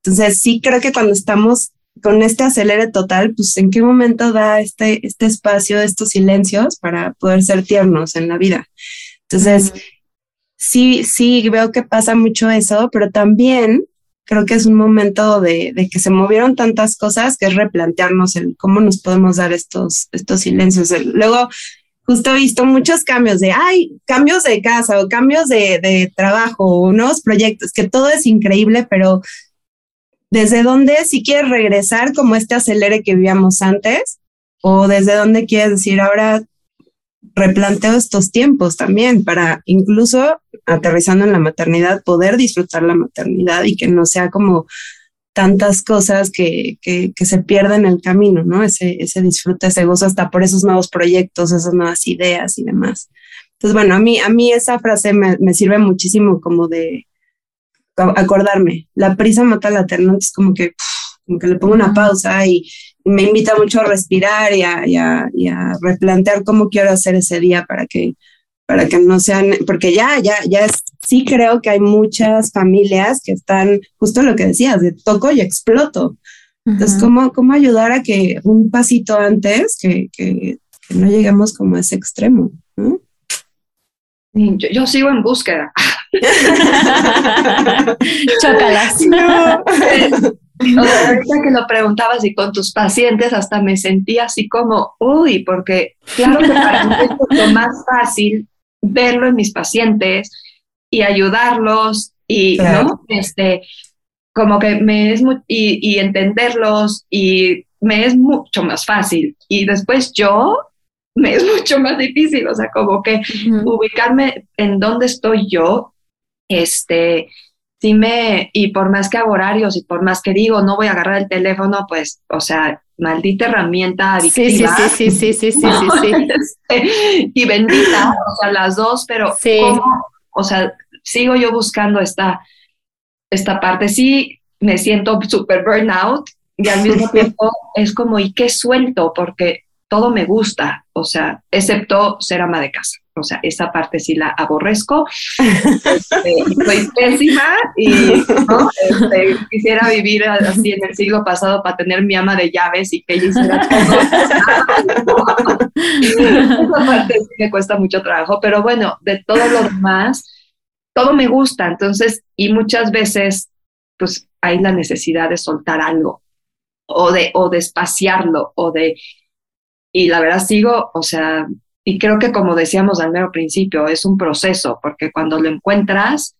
Entonces, sí creo que cuando estamos con este acelere total, pues en qué momento da este, este espacio, estos silencios para poder ser tiernos en la vida. Entonces, sí, sí, veo que pasa mucho eso, pero también creo que es un momento de, de, que se movieron tantas cosas que es replantearnos el cómo nos podemos dar estos, estos silencios. Luego, justo he visto muchos cambios de, ay, cambios de casa o cambios de, de trabajo o nuevos proyectos, que todo es increíble, pero desde dónde si quieres regresar como este acelere que vivíamos antes o desde dónde quieres decir ahora replanteo estos tiempos también para incluso aterrizando en la maternidad poder disfrutar la maternidad y que no sea como tantas cosas que, que, que, se pierden en el camino, ¿no? Ese, ese disfrute, ese gozo hasta por esos nuevos proyectos, esas nuevas ideas y demás. Entonces, bueno, a mí, a mí esa frase me, me sirve muchísimo como de acordarme, la prisa mata la eterna, es como que, como que le pongo una pausa y, me invita mucho a respirar y a, y, a, y a replantear cómo quiero hacer ese día para que para que no sean, porque ya, ya, ya sí creo que hay muchas familias que están, justo lo que decías, de toco y exploto. Entonces, ¿cómo, ¿cómo ayudar a que un pasito antes, que, que, no lleguemos como a ese extremo? Yo, yo, sigo en búsqueda. Chócalas. ahorita que lo preguntabas y con tus pacientes hasta me sentía así como, uy, porque claro que para mí es mucho más fácil verlo en mis pacientes y ayudarlos y, ¿no? Este, como que me es y, y, entenderlos y me es mucho más fácil. Y después yo me es mucho más difícil, o sea, como que ubicarme en dónde estoy yo, este, sí me, y por más que hago horarios y por más que digo, no voy a agarrar el teléfono, pues, o sea, maldita herramienta adictiva. Sí, sí, sí, sí, sí, sí, sí, este, y bendita, o sea, las dos, pero ¿cómo? O sea, sigo yo buscando esta, esta parte. Sí, me siento súper burnout y al mismo tiempo es como, ¿y qué suelto? Porque todo me gusta, o sea, excepto ser ama de casa. O sea, esa parte sí la aborrezco. Este, soy pésima y ¿no? este, quisiera vivir así en el siglo pasado para tener mi ama de llaves y que ella hiciera todo. esa parte sí me cuesta mucho trabajo, pero bueno, de todo lo demás, todo me gusta. Entonces, y muchas veces, pues hay la necesidad de soltar algo o de, o de espaciarlo o de y la verdad sigo, o sea, y creo que como decíamos al mero principio, es un proceso, porque cuando lo encuentras,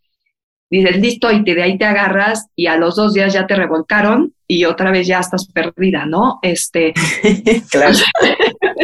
dices, listo, y de ahí te agarras y a los dos días ya te revolcaron y otra vez ya estás perdida, ¿no? Este. claro.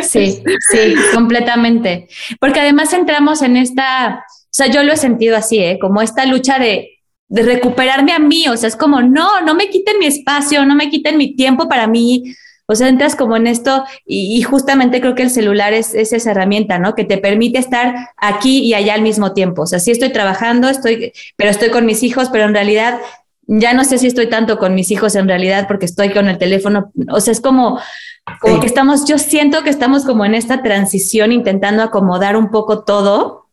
sí, sí, completamente. Porque además entramos en esta, o sea, yo lo he sentido así, ¿eh? Como esta lucha de, de recuperarme a mí, o sea, es como, no, no me quiten mi espacio, no me quiten mi tiempo para mí, o sea, entras como en esto y, justamente creo que el celular es, esa herramienta, ¿no? Que te permite estar aquí y allá al mismo tiempo. O sea, sí estoy trabajando, estoy, pero estoy con mis hijos, pero en realidad ya no sé si estoy tanto con mis hijos en realidad porque estoy con el teléfono. O sea, es como, como que estamos, yo siento que estamos como en esta transición intentando acomodar un poco todo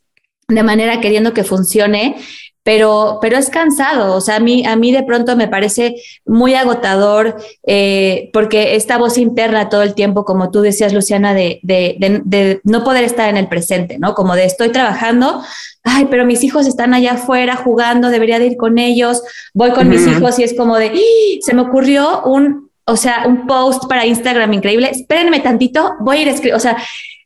de manera queriendo que funcione, pero, pero es cansado. O sea, a mí, a mí de pronto me parece muy agotador eh, porque esta voz interna todo el tiempo, como tú decías, Luciana, de, de, de, no poder estar en el presente, ¿no? Como de estoy trabajando, ay, pero mis hijos están allá afuera jugando, debería de ir con ellos, voy con mis hijos y es como de, ¡Ah! se me ocurrió un, o sea, un post para Instagram increíble, espérenme tantito, voy a ir a escribir, o sea,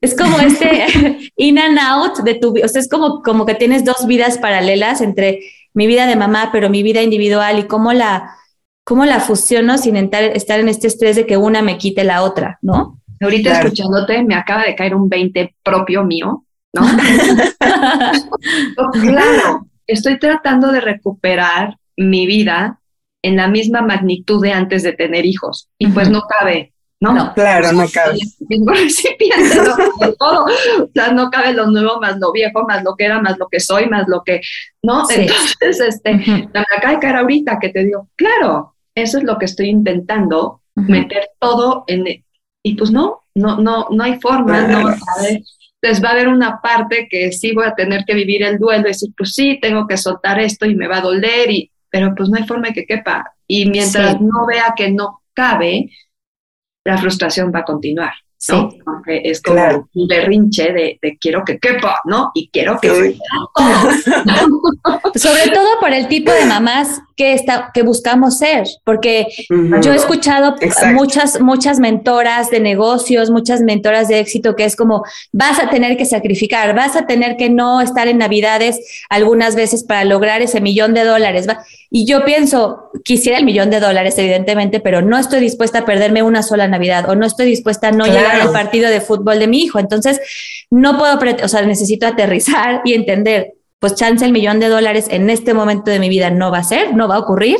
es como este in and out de tu vida, o sea, es como, como que tienes dos vidas paralelas entre mi vida de mamá, pero mi vida individual y cómo la, cómo la fusiono sin estar en este estrés de que una me quite la otra, ¿no? Ahorita escuchándote me acaba de caer un 20 propio mío, ¿no? claro, estoy tratando de recuperar mi vida en la misma magnitud de antes de tener hijos y pues no cabe, ¿no? claro, no cabe. Mismo recipiente, no, todo. O sea, no cabe lo nuevo más lo viejo, más lo que era, más lo que soy, más lo que, ¿no? Entonces, este, me acaba de caer ahorita que te digo, claro, eso es lo que estoy intentando, meter todo en, y pues no, no, no, no hay forma, no, Entonces va a haber una parte que sí voy a tener que vivir el duelo y decir, pues sí, tengo que soltar esto y me va a doler, y, pero pues no hay forma de que quepa. Y mientras no vea que no cabe, la frustración va a continuar. Sí. Aunque es como un berrinche de, quiero que quepa, ¿no? Y quiero que... Sobre todo por el tipo de mamás que, está, que buscamos ser, porque yo he escuchado muchas, muchas mentoras de negocios, muchas mentoras de éxito que es como, vas a tener que sacrificar, vas a tener que no estar en Navidades algunas veces para lograr ese millón de dólares. Y yo pienso, quisiera el millón de dólares, evidentemente, pero no estoy dispuesta a perderme una sola Navidad o no estoy dispuesta a no llegar al partido de fútbol de mi hijo. Entonces, no puedo, o sea, necesito aterrizar y entender pues chance el millón de dólares en este momento de mi vida no va a ser, no va a ocurrir,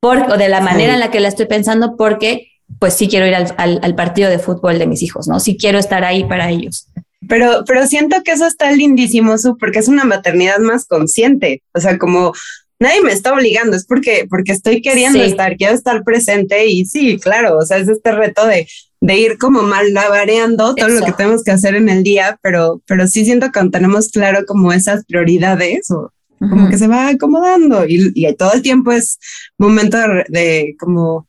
por, o de la manera en la que la estoy pensando, porque pues sí quiero ir al, partido de fútbol de mis hijos, ¿no? Sí quiero estar ahí para ellos. Pero, pero siento que eso está lindísimo, porque es una maternidad más consciente. O sea, como nadie me está obligando, es porque, porque estoy queriendo estar, quiero estar presente y sí, claro, o sea, es este reto de, de ir como malabareando todo lo que tenemos que hacer en el día, pero, pero sí siento que tenemos claro como esas prioridades o como que se va acomodando y, y, todo el tiempo es momento de, como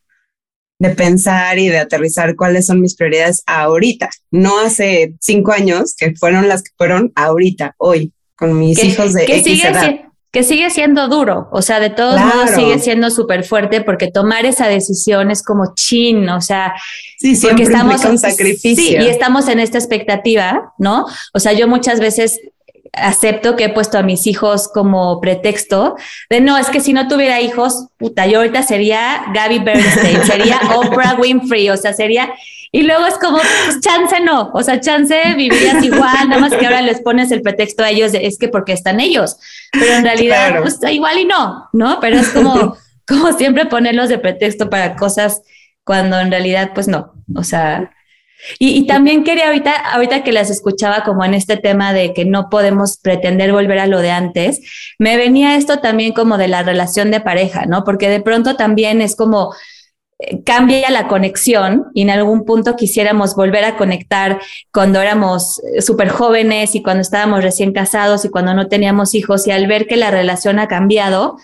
de pensar y de aterrizar cuáles son mis prioridades ahorita, no hace cinco años que fueron las que fueron ahorita, hoy, con mis hijos de X edad que sigue siendo duro, o sea, de todos modos sigue siendo súper fuerte porque tomar esa decisión es como chin, o sea, sí, porque estamos en sacrificio. Sí, y estamos en esta expectativa, ¿no? O sea, yo muchas veces acepto que he puesto a mis hijos como pretexto de no, es que si no tuviera hijos, puta, yo ahorita sería Gaby Bernstein, sería Oprah Winfrey, o sea, sería y luego es como, pues chance no, o sea, chance vivirías igual, nada más que ahora les pones el pretexto a ellos de es que porque están ellos, pero en realidad, pues igual y no, ¿no? Pero es como, como siempre ponerlos de pretexto para cosas cuando en realidad, pues no, o sea, y, y, también quería ahorita, ahorita que las escuchaba como en este tema de que no podemos pretender volver a lo de antes, me venía esto también como de la relación de pareja, ¿no? Porque de pronto también es como, cambia la conexión y en algún punto quisiéramos volver a conectar cuando éramos súper jóvenes y cuando estábamos recién casados y cuando no teníamos hijos y al ver que la relación ha cambiado,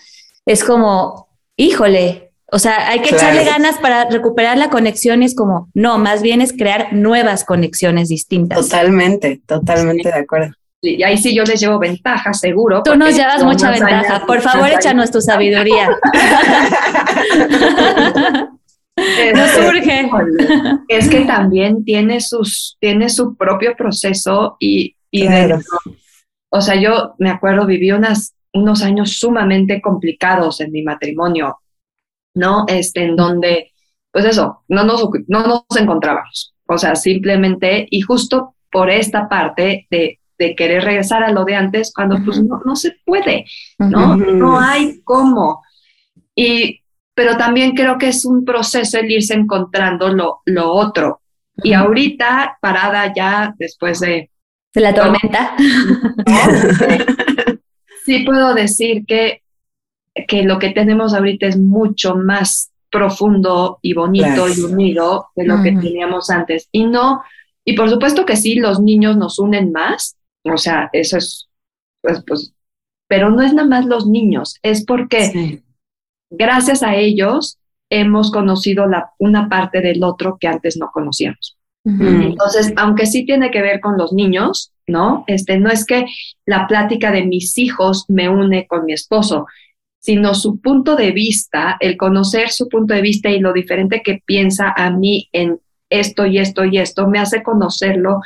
es como, híjole, o sea, hay que echarle ganas para recuperar la conexión y es como, no, más bien es crear nuevas conexiones distintas. Totalmente, totalmente de acuerdo. Y ahí sí yo les llevo ventaja, seguro. Tú nos llevas mucha ventaja. Por favor, échanos tu sabiduría. no surge. Es que también tiene, sus, tiene su propio proceso y, y o sea, yo me acuerdo, viví unas, unos años sumamente complicados en mi matrimonio, ¿no? Este, en donde, pues eso, no nos, no nos encontrábamos. O sea, simplemente, y justo por esta parte de, de querer regresar a lo de antes, cuando pues no, no se puede, ¿no? No hay cómo. Y pero también creo que es un proceso el irse encontrando lo, lo otro. Y ahorita, parada ya después de... De la tormenta. sí puedo decir que, que lo que tenemos ahorita es mucho más profundo y bonito y unido de lo que teníamos antes. Y no, y por supuesto que sí, los niños nos unen más, o sea, eso es, pues, pues pero no es nada más los niños, es porque gracias a ellos hemos conocido la, una parte del otro que antes no conocíamos. Entonces, aunque sí tiene que ver con los niños, ¿no? Este, no es que la plática de mis hijos me une con mi esposo, sino su punto de vista, el conocer su punto de vista y lo diferente que piensa a mí en esto y esto y esto, me hace conocerlo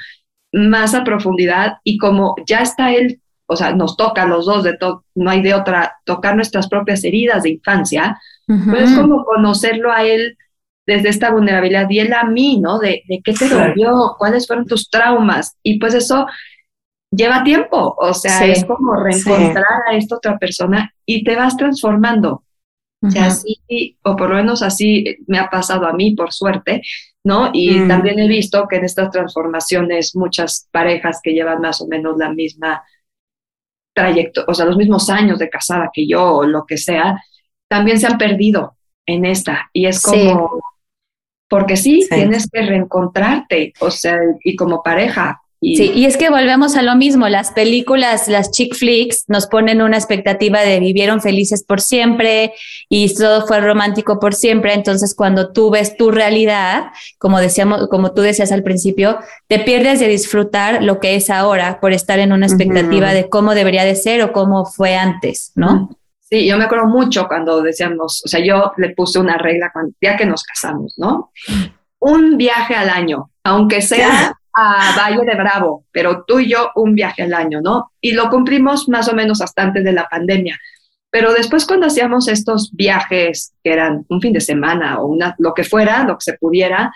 más a profundidad y como ya está él, o sea, nos toca a los dos, de no hay de otra, tocar nuestras propias heridas de infancia, pues como conocerlo a él desde esta vulnerabilidad y él a mí, ¿no? De, de qué te dolió, cuáles fueron tus traumas. Y pues eso lleva tiempo, o sea, es como reencontrar a esta otra persona y te vas transformando. O sea, así, o por lo menos así me ha pasado a mí, por suerte, ¿no? Y mm. también he visto que en estas transformaciones muchas parejas que llevan más o menos la misma trayecto, o sea, los mismos años de casada que yo o lo que sea, también se han perdido en esta. Y es como, porque sí, tienes que reencontrarte, o sea, y como pareja. Y sí, y es que volvemos a lo mismo, las películas, las chick flicks nos ponen una expectativa de vivieron felices por siempre y todo fue romántico por siempre, entonces cuando tú ves tu realidad, como decíamos, como tú decías al principio, te pierdes de disfrutar lo que es ahora por estar en una expectativa de cómo debería de ser o cómo fue antes, ¿no? Sí, yo me acuerdo mucho cuando decíamos, o sea, yo le puse una regla cuando, ya que nos casamos, ¿no? Un viaje al año, aunque sea a Valle de Bravo, pero tú y yo un viaje al año, ¿no? Y lo cumplimos más o menos hasta antes de la pandemia. Pero después cuando hacíamos estos viajes, que eran un fin de semana o una, lo que fuera, lo que se pudiera,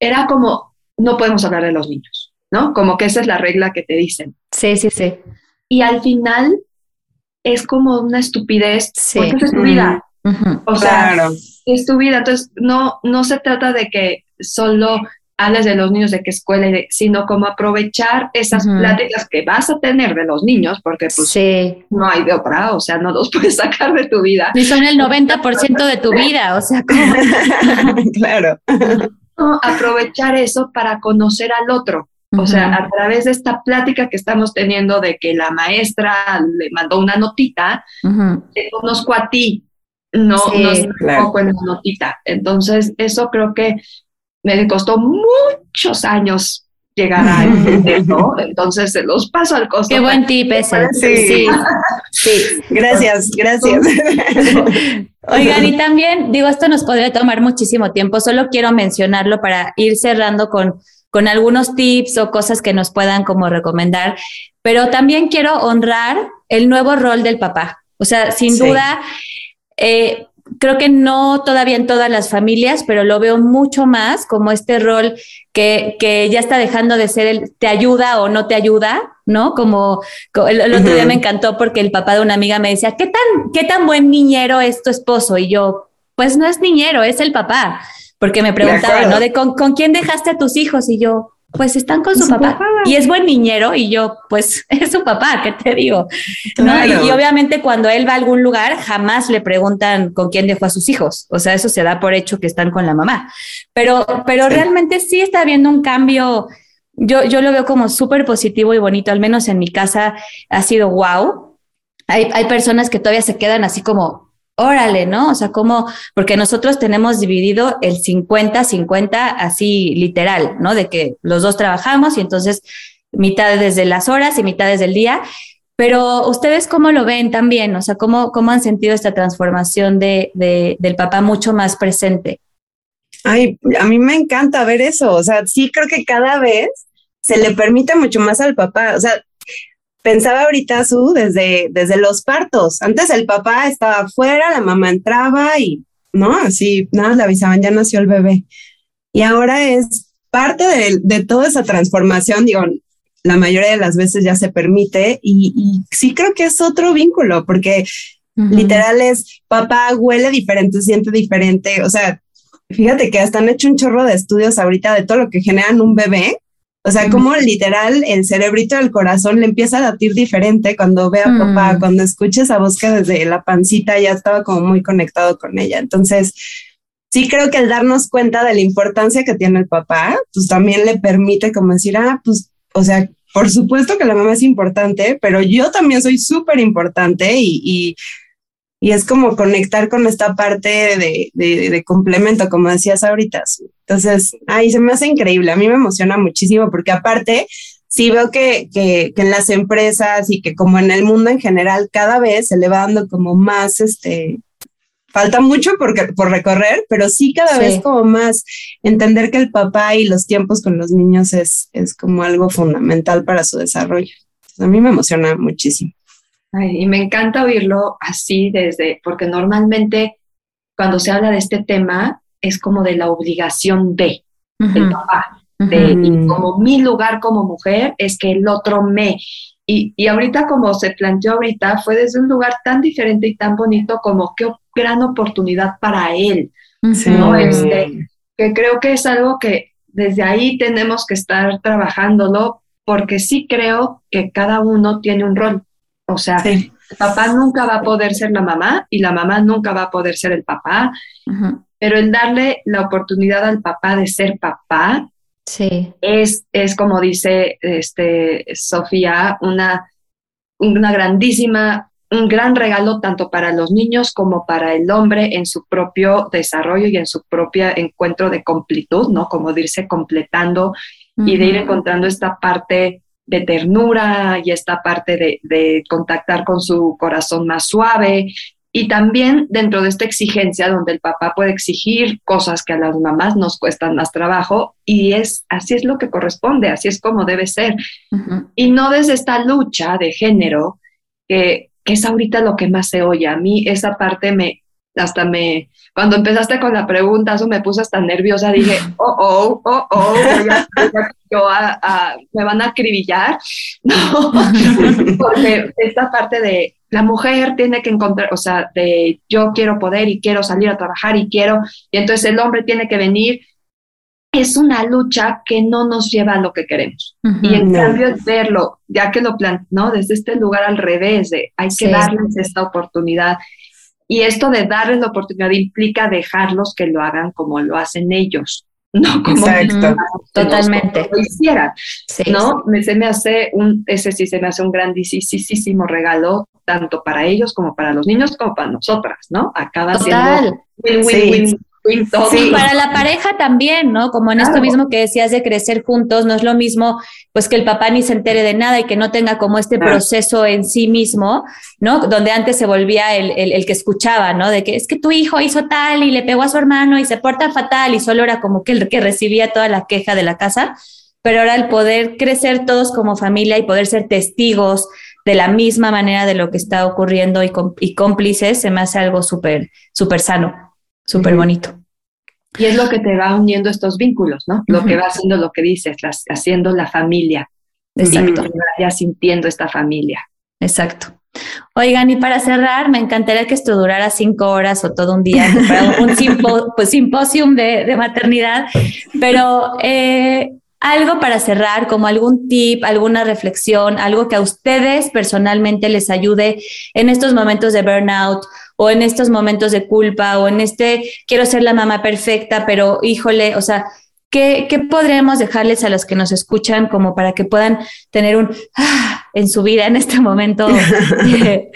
era como, no podemos hablar de los niños, ¿no? Como que esa es la regla que te dicen. Sí, sí, sí. Y al final es como una estupidez, porque es tu vida. O sea, es tu vida. Entonces, no, no se trata de que solo hables de los niños de qué escuela, sino como aprovechar esas pláticas que vas a tener de los niños, porque pues no hay de otra, o sea, no los puedes sacar de tu vida. Y son el 90% de tu vida, o sea, claro. aprovechar eso para conocer al otro. O sea, a través de esta plática que estamos teniendo de que la maestra le mandó una notita, te conozco a ti, no, no poco en la notita. Entonces, eso creo que me costó muchos años llegar a eso, entonces se los paso al costo. Qué buen tip ese. Sí. sí. Gracias, gracias. Oigan, y también, digo, esto nos podría tomar muchísimo tiempo, solo quiero mencionarlo para ir cerrando con con algunos tips o cosas que nos puedan como recomendar, pero también quiero honrar el nuevo rol del papá. O sea, sin duda, eh, creo que no todavía en todas las familias, pero lo veo mucho más como este rol que, que ya está dejando de ser el te ayuda o no te ayuda, ¿no? Como, el, otro día me encantó porque el papá de una amiga me decía, ¿qué tan, qué tan buen niñero es tu esposo? Y yo, pues no es niñero, es el papá porque me preguntaban, ¿no? De con, quién dejaste a tus hijos y yo, pues están con su, papá. Y es buen niñero y yo, pues es su papá, ¿qué te digo? Y, obviamente cuando él va a algún lugar, jamás le preguntan con quién dejó a sus hijos. O sea, eso se da por hecho que están con la mamá. Pero, pero realmente sí está habiendo un cambio. Yo, yo lo veo como súper positivo y bonito, al menos en mi casa ha sido wow. Hay, hay personas que todavía se quedan así como, órale, ¿no? O sea, como, porque nosotros tenemos dividido el 50-50 así literal, ¿no? De que los dos trabajamos y entonces mitad desde las horas y mitad desde el día. Pero ustedes cómo lo ven también, o sea, cómo, cómo han sentido esta transformación de, de, del papá mucho más presente. Ay, a mí me encanta ver eso, o sea, sí creo que cada vez se le permite mucho más al papá, o sea, pensaba ahorita su desde, desde los partos. Antes el papá estaba afuera, la mamá entraba y no, así nada, le avisaban, ya nació el bebé. Y ahora es parte de, toda esa transformación, digo, la mayoría de las veces ya se permite y, sí creo que es otro vínculo porque literal es papá huele diferente, siente diferente, o sea, fíjate que hasta han hecho un chorro de estudios ahorita de todo lo que generan un bebé o sea, como literal el cerebrito del corazón le empieza a latir diferente cuando ve a papá, mm. cuando escucha esa voz que desde la pancita ya estaba como muy conectado con ella. Entonces, sí creo que el darnos cuenta de la importancia que tiene el papá, pues también le permite como decir, ah, pues, o sea, por supuesto que la mamá es importante, pero yo también soy súper importante y, y, es como conectar con esta parte de, de, complemento, como decías ahorita. Entonces, ahí se me hace increíble, a mí me emociona muchísimo porque aparte sí veo que, que, que, en las empresas y que como en el mundo en general cada vez se le va dando como más este falta mucho por, por recorrer, pero sí cada vez como más entender que el papá y los tiempos con los niños es, es como algo fundamental para su desarrollo. a mí me emociona muchísimo. Y me encanta oírlo así desde, porque normalmente cuando se habla de este tema es como de la obligación de el papá. De, y como mi lugar como mujer es que el otro me. Y, y, ahorita como se planteó ahorita, fue desde un lugar tan diferente y tan bonito como qué gran oportunidad para él, ¿no? Este, que creo que es algo que desde ahí tenemos que estar trabajándolo porque sí creo que cada uno tiene un rol. O sea, el papá nunca va a poder ser la mamá y la mamá nunca va a poder ser el papá, pero el darle la oportunidad al papá de ser papá Sí. Es, es como dice este, Sofía, una, una grandísima, un gran regalo tanto para los niños como para el hombre en su propio desarrollo y en su propio encuentro de completud, ¿no? Como de irse completando y de ir encontrando esta parte de ternura y esta parte de, de, contactar con su corazón más suave y también dentro de esta exigencia donde el papá puede exigir cosas que a las mamás nos cuestan más trabajo y es así es lo que corresponde, así es como debe ser. Y no desde esta lucha de género que, que, es ahorita lo que más se oye. A mí esa parte me, hasta me, cuando empezaste con la pregunta, eso me puse hasta nerviosa, dije, oh, oh, oh, oh, yo me van a acribillar, ¿no? Porque esta parte de la mujer tiene que encontrar, o sea, de yo quiero poder y quiero salir a trabajar y quiero, y entonces el hombre tiene que venir, es una lucha que no nos lleva a lo que queremos. y en cambio es verlo, ya que lo plan, ¿no? Desde este lugar al revés, de hay que darles esta oportunidad. Y esto de darles la oportunidad implica dejarlos que lo hagan como lo hacen ellos, no como Exacto. totalmente lo hicieran, ¿no? Me, se me hace un, ese sí se me hace un grandísimo regalo tanto para ellos como para los niños como para nosotras, ¿no? Acaba siendo win-win-win Sí, para la pareja también, ¿no? Como en esto mismo que decías de crecer juntos, no es lo mismo pues que el papá ni se entere de nada y que no tenga como este proceso en sí mismo, ¿no? Donde antes se volvía el, el, que escuchaba, ¿no? De que es que tu hijo hizo tal y le pegó a su hermano y se porta fatal y solo era como que el que recibía toda la queja de la casa, pero ahora el poder crecer todos como familia y poder ser testigos de la misma manera de lo que está ocurriendo y, y cómplices, se me hace algo súper, súper sano súper bonito. Y es lo que te va uniendo estos vínculos, ¿no? Lo que va haciendo lo que dices, haciendo la familia. Exacto. ya sintiendo esta familia. Exacto. Oigan, y para cerrar, me encantaría que esto durara cinco horas o todo un día, un simpo, pues, simposium de, de, maternidad, pero eh, algo para cerrar, como algún tip, alguna reflexión, algo que a ustedes personalmente les ayude en estos momentos de burnout o en estos momentos de culpa o en este quiero ser la mamá perfecta, pero híjole, o sea, ¿qué, qué podríamos dejarles a los que nos escuchan como para que puedan tener un ah, en su vida en este momento de,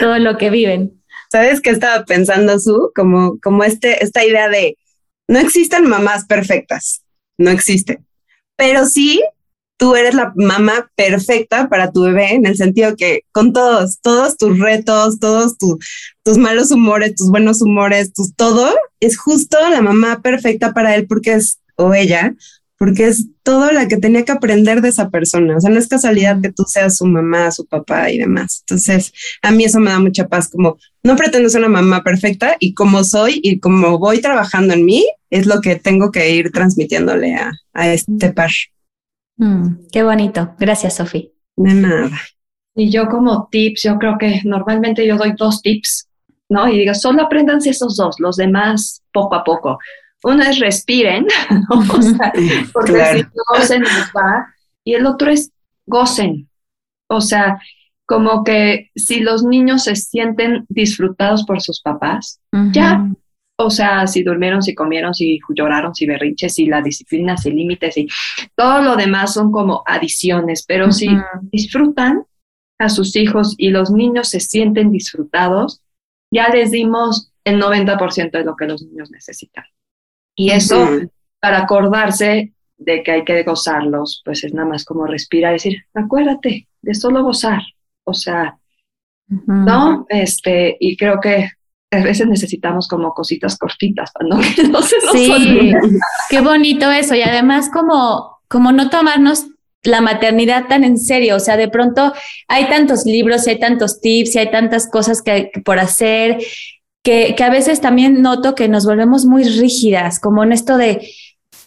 todo lo que viven? ¿Sabes qué estaba pensando, Su? Como, como este, esta idea de no existen mamás perfectas, no existen, pero sí tú eres la mamá perfecta para tu bebé en el sentido que con todos, todos tus retos, todos tus malos humores, tus buenos humores, tus todo, es justo la mamá perfecta para él porque es, o ella, porque es todo la que tenía que aprender de esa persona. O sea, no es casualidad que tú seas su mamá, su papá y demás. Entonces, a mí eso me da mucha paz, como no pretendo ser una mamá perfecta y como soy y como voy trabajando en mí, es lo que tengo que ir transmitiéndole a, a este par. Mm, qué bonito. Gracias, Sofía. De nada. Y yo como tips, yo creo que normalmente yo doy dos tips, ¿no? Y digo, solo aprendanse esos dos, los demás poco a poco. Uno es respiren, ¿no? O sea, porque si gocen va. Y el otro es gocen. O sea, como que si los niños se sienten disfrutados por sus papás, ya, o sea, si durmieron, si comieron, si lloraron, si berrinches, si la disciplina, si límites, y todo lo demás son como adiciones, pero si disfrutan a sus hijos y los niños se sienten disfrutados, ya les dimos el 90% de lo que los niños necesitan. Y eso, para acordarse de que hay que gozarlos, pues es nada más como respirar y decir, acuérdate de solo gozar. O sea, ¿no? Este, y creo que a veces necesitamos como cositas cortitas ¿no? no se sí, qué bonito eso. Y además como, como no tomarnos la maternidad tan en serio, o sea, de pronto hay tantos libros, y hay tantos tips, y hay tantas cosas que, que por hacer, que, que, a veces también noto que nos volvemos muy rígidas, como en esto de,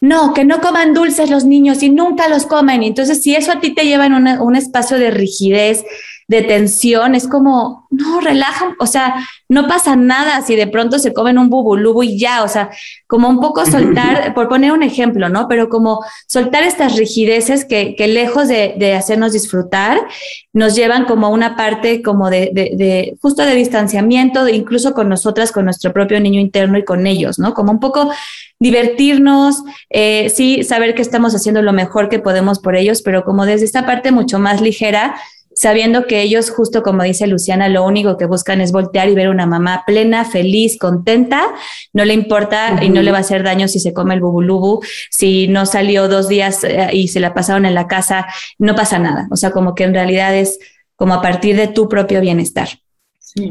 no, que no coman dulces los niños y nunca los comen. Entonces, si eso a ti te lleva en un espacio de rigidez, de tensión, es como, no, relaja, o sea, no pasa nada si de pronto se comen un bubulubu y ya, o sea, como un poco soltar, por poner un ejemplo, ¿no? Pero como soltar estas rigideces que, que lejos de, de, hacernos disfrutar, nos llevan como a una parte como de, de, de justo de distanciamiento, incluso con nosotras, con nuestro propio niño interno y con ellos, ¿no? Como un poco divertirnos, eh, sí, saber que estamos haciendo lo mejor que podemos por ellos, pero como desde esta parte mucho más ligera, sabiendo que ellos, justo como dice Luciana, lo único que buscan es voltear y ver una mamá plena, feliz, contenta, no le importa y no le va a hacer daño si se come el bubulubu, si no salió dos días eh, y se la pasaron en la casa, no pasa nada. O sea, como que en realidad es como a partir de tu propio bienestar.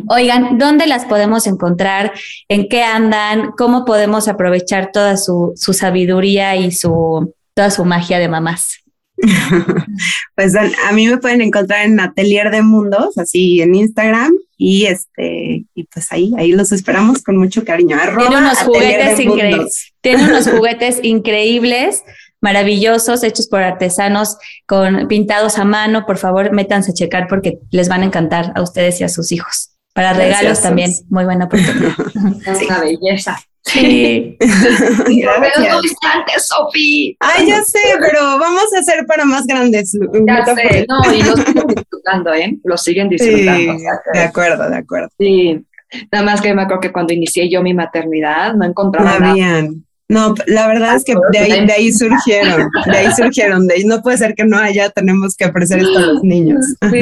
Oigan, ¿dónde las podemos encontrar? ¿En qué andan? ¿Cómo podemos aprovechar toda su, su sabiduría y su, toda su magia de mamás? pues a mí me pueden encontrar en Atelier de Mundos, así en Instagram, y este, y pues ahí, ahí los esperamos con mucho cariño. Tiene unos juguetes increíbles. Tiene unos juguetes increíbles, maravillosos, hechos por artesanos, con pintados a mano. Por favor, métanse a checar porque les van a encantar a ustedes y a sus hijos. Para regalos también, muy buena oportunidad. Una belleza. Sí. pero antes, Sofi. Ay, ya sé, pero vamos a hacer para más grandes. Ya sé, no, y lo siguen disfrutando, ¿eh? Lo siguen disfrutando. de acuerdo, de acuerdo. Sí, nada más que me acuerdo que cuando inicié yo mi maternidad no encontraba no nada. No, la verdad es que de ahí, de ahí surgieron, de ahí surgieron, de ahí no puede ser que no haya, tenemos que ofrecer esto a los niños. Sí.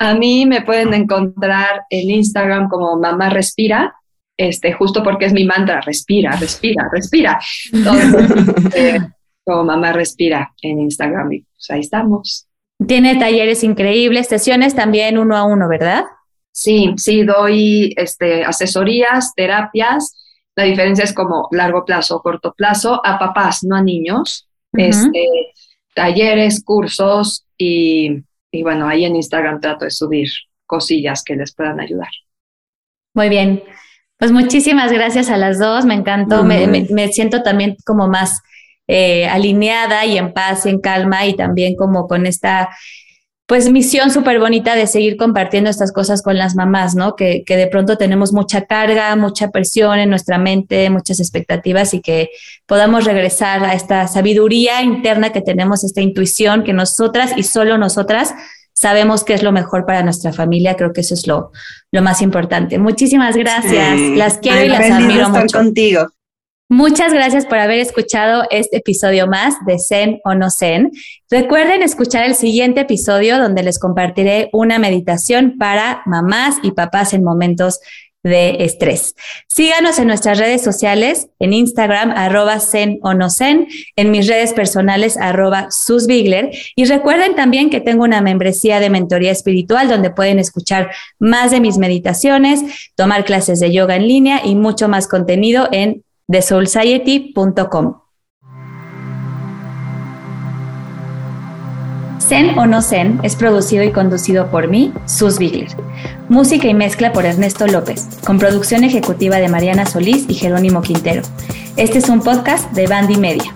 A mí me pueden encontrar en Instagram como Mamá Respira, este, justo porque es mi mantra, respira, respira, respira. Eh, como mamá respira en Instagram y pues ahí estamos. Tiene talleres increíbles, sesiones también uno a uno, ¿verdad? Sí, sí, doy este, asesorías, terapias. La diferencia es como largo plazo, corto plazo, a papás, no a niños. este, talleres, cursos y, y bueno, ahí en Instagram trato de subir cosillas que les puedan ayudar. Muy bien. Pues muchísimas gracias a las dos, me encantó, me, siento también como más eh, alineada y en paz y en calma y también como con esta pues misión súper bonita de seguir compartiendo estas cosas con las mamás, ¿no? Que, que, de pronto tenemos mucha carga, mucha presión en nuestra mente, muchas expectativas y que podamos regresar a esta sabiduría interna que tenemos, esta intuición que nosotras y solo nosotras sabemos qué es lo mejor para nuestra familia. Creo que eso es lo, lo más importante. Muchísimas gracias. Las quiero y las admiro mucho. contigo. Muchas gracias por haber escuchado este episodio más de Zen o no Zen. Recuerden escuchar el siguiente episodio donde les compartiré una meditación para mamás y papás en momentos de estrés. Síganos en nuestras redes sociales, en Instagram, arroba zen o no zen, en mis redes personales, arroba susbigler. Y recuerden también que tengo una membresía de mentoría espiritual donde pueden escuchar más de mis meditaciones, tomar clases de yoga en línea y mucho más contenido en thesoulsociety.com. Zen o no Zen es producido y conducido por mí, Sus Bigler. Música y mezcla por Ernesto López, con producción ejecutiva de Mariana Solís y Jerónimo Quintero. Este es un podcast de Bandy Media.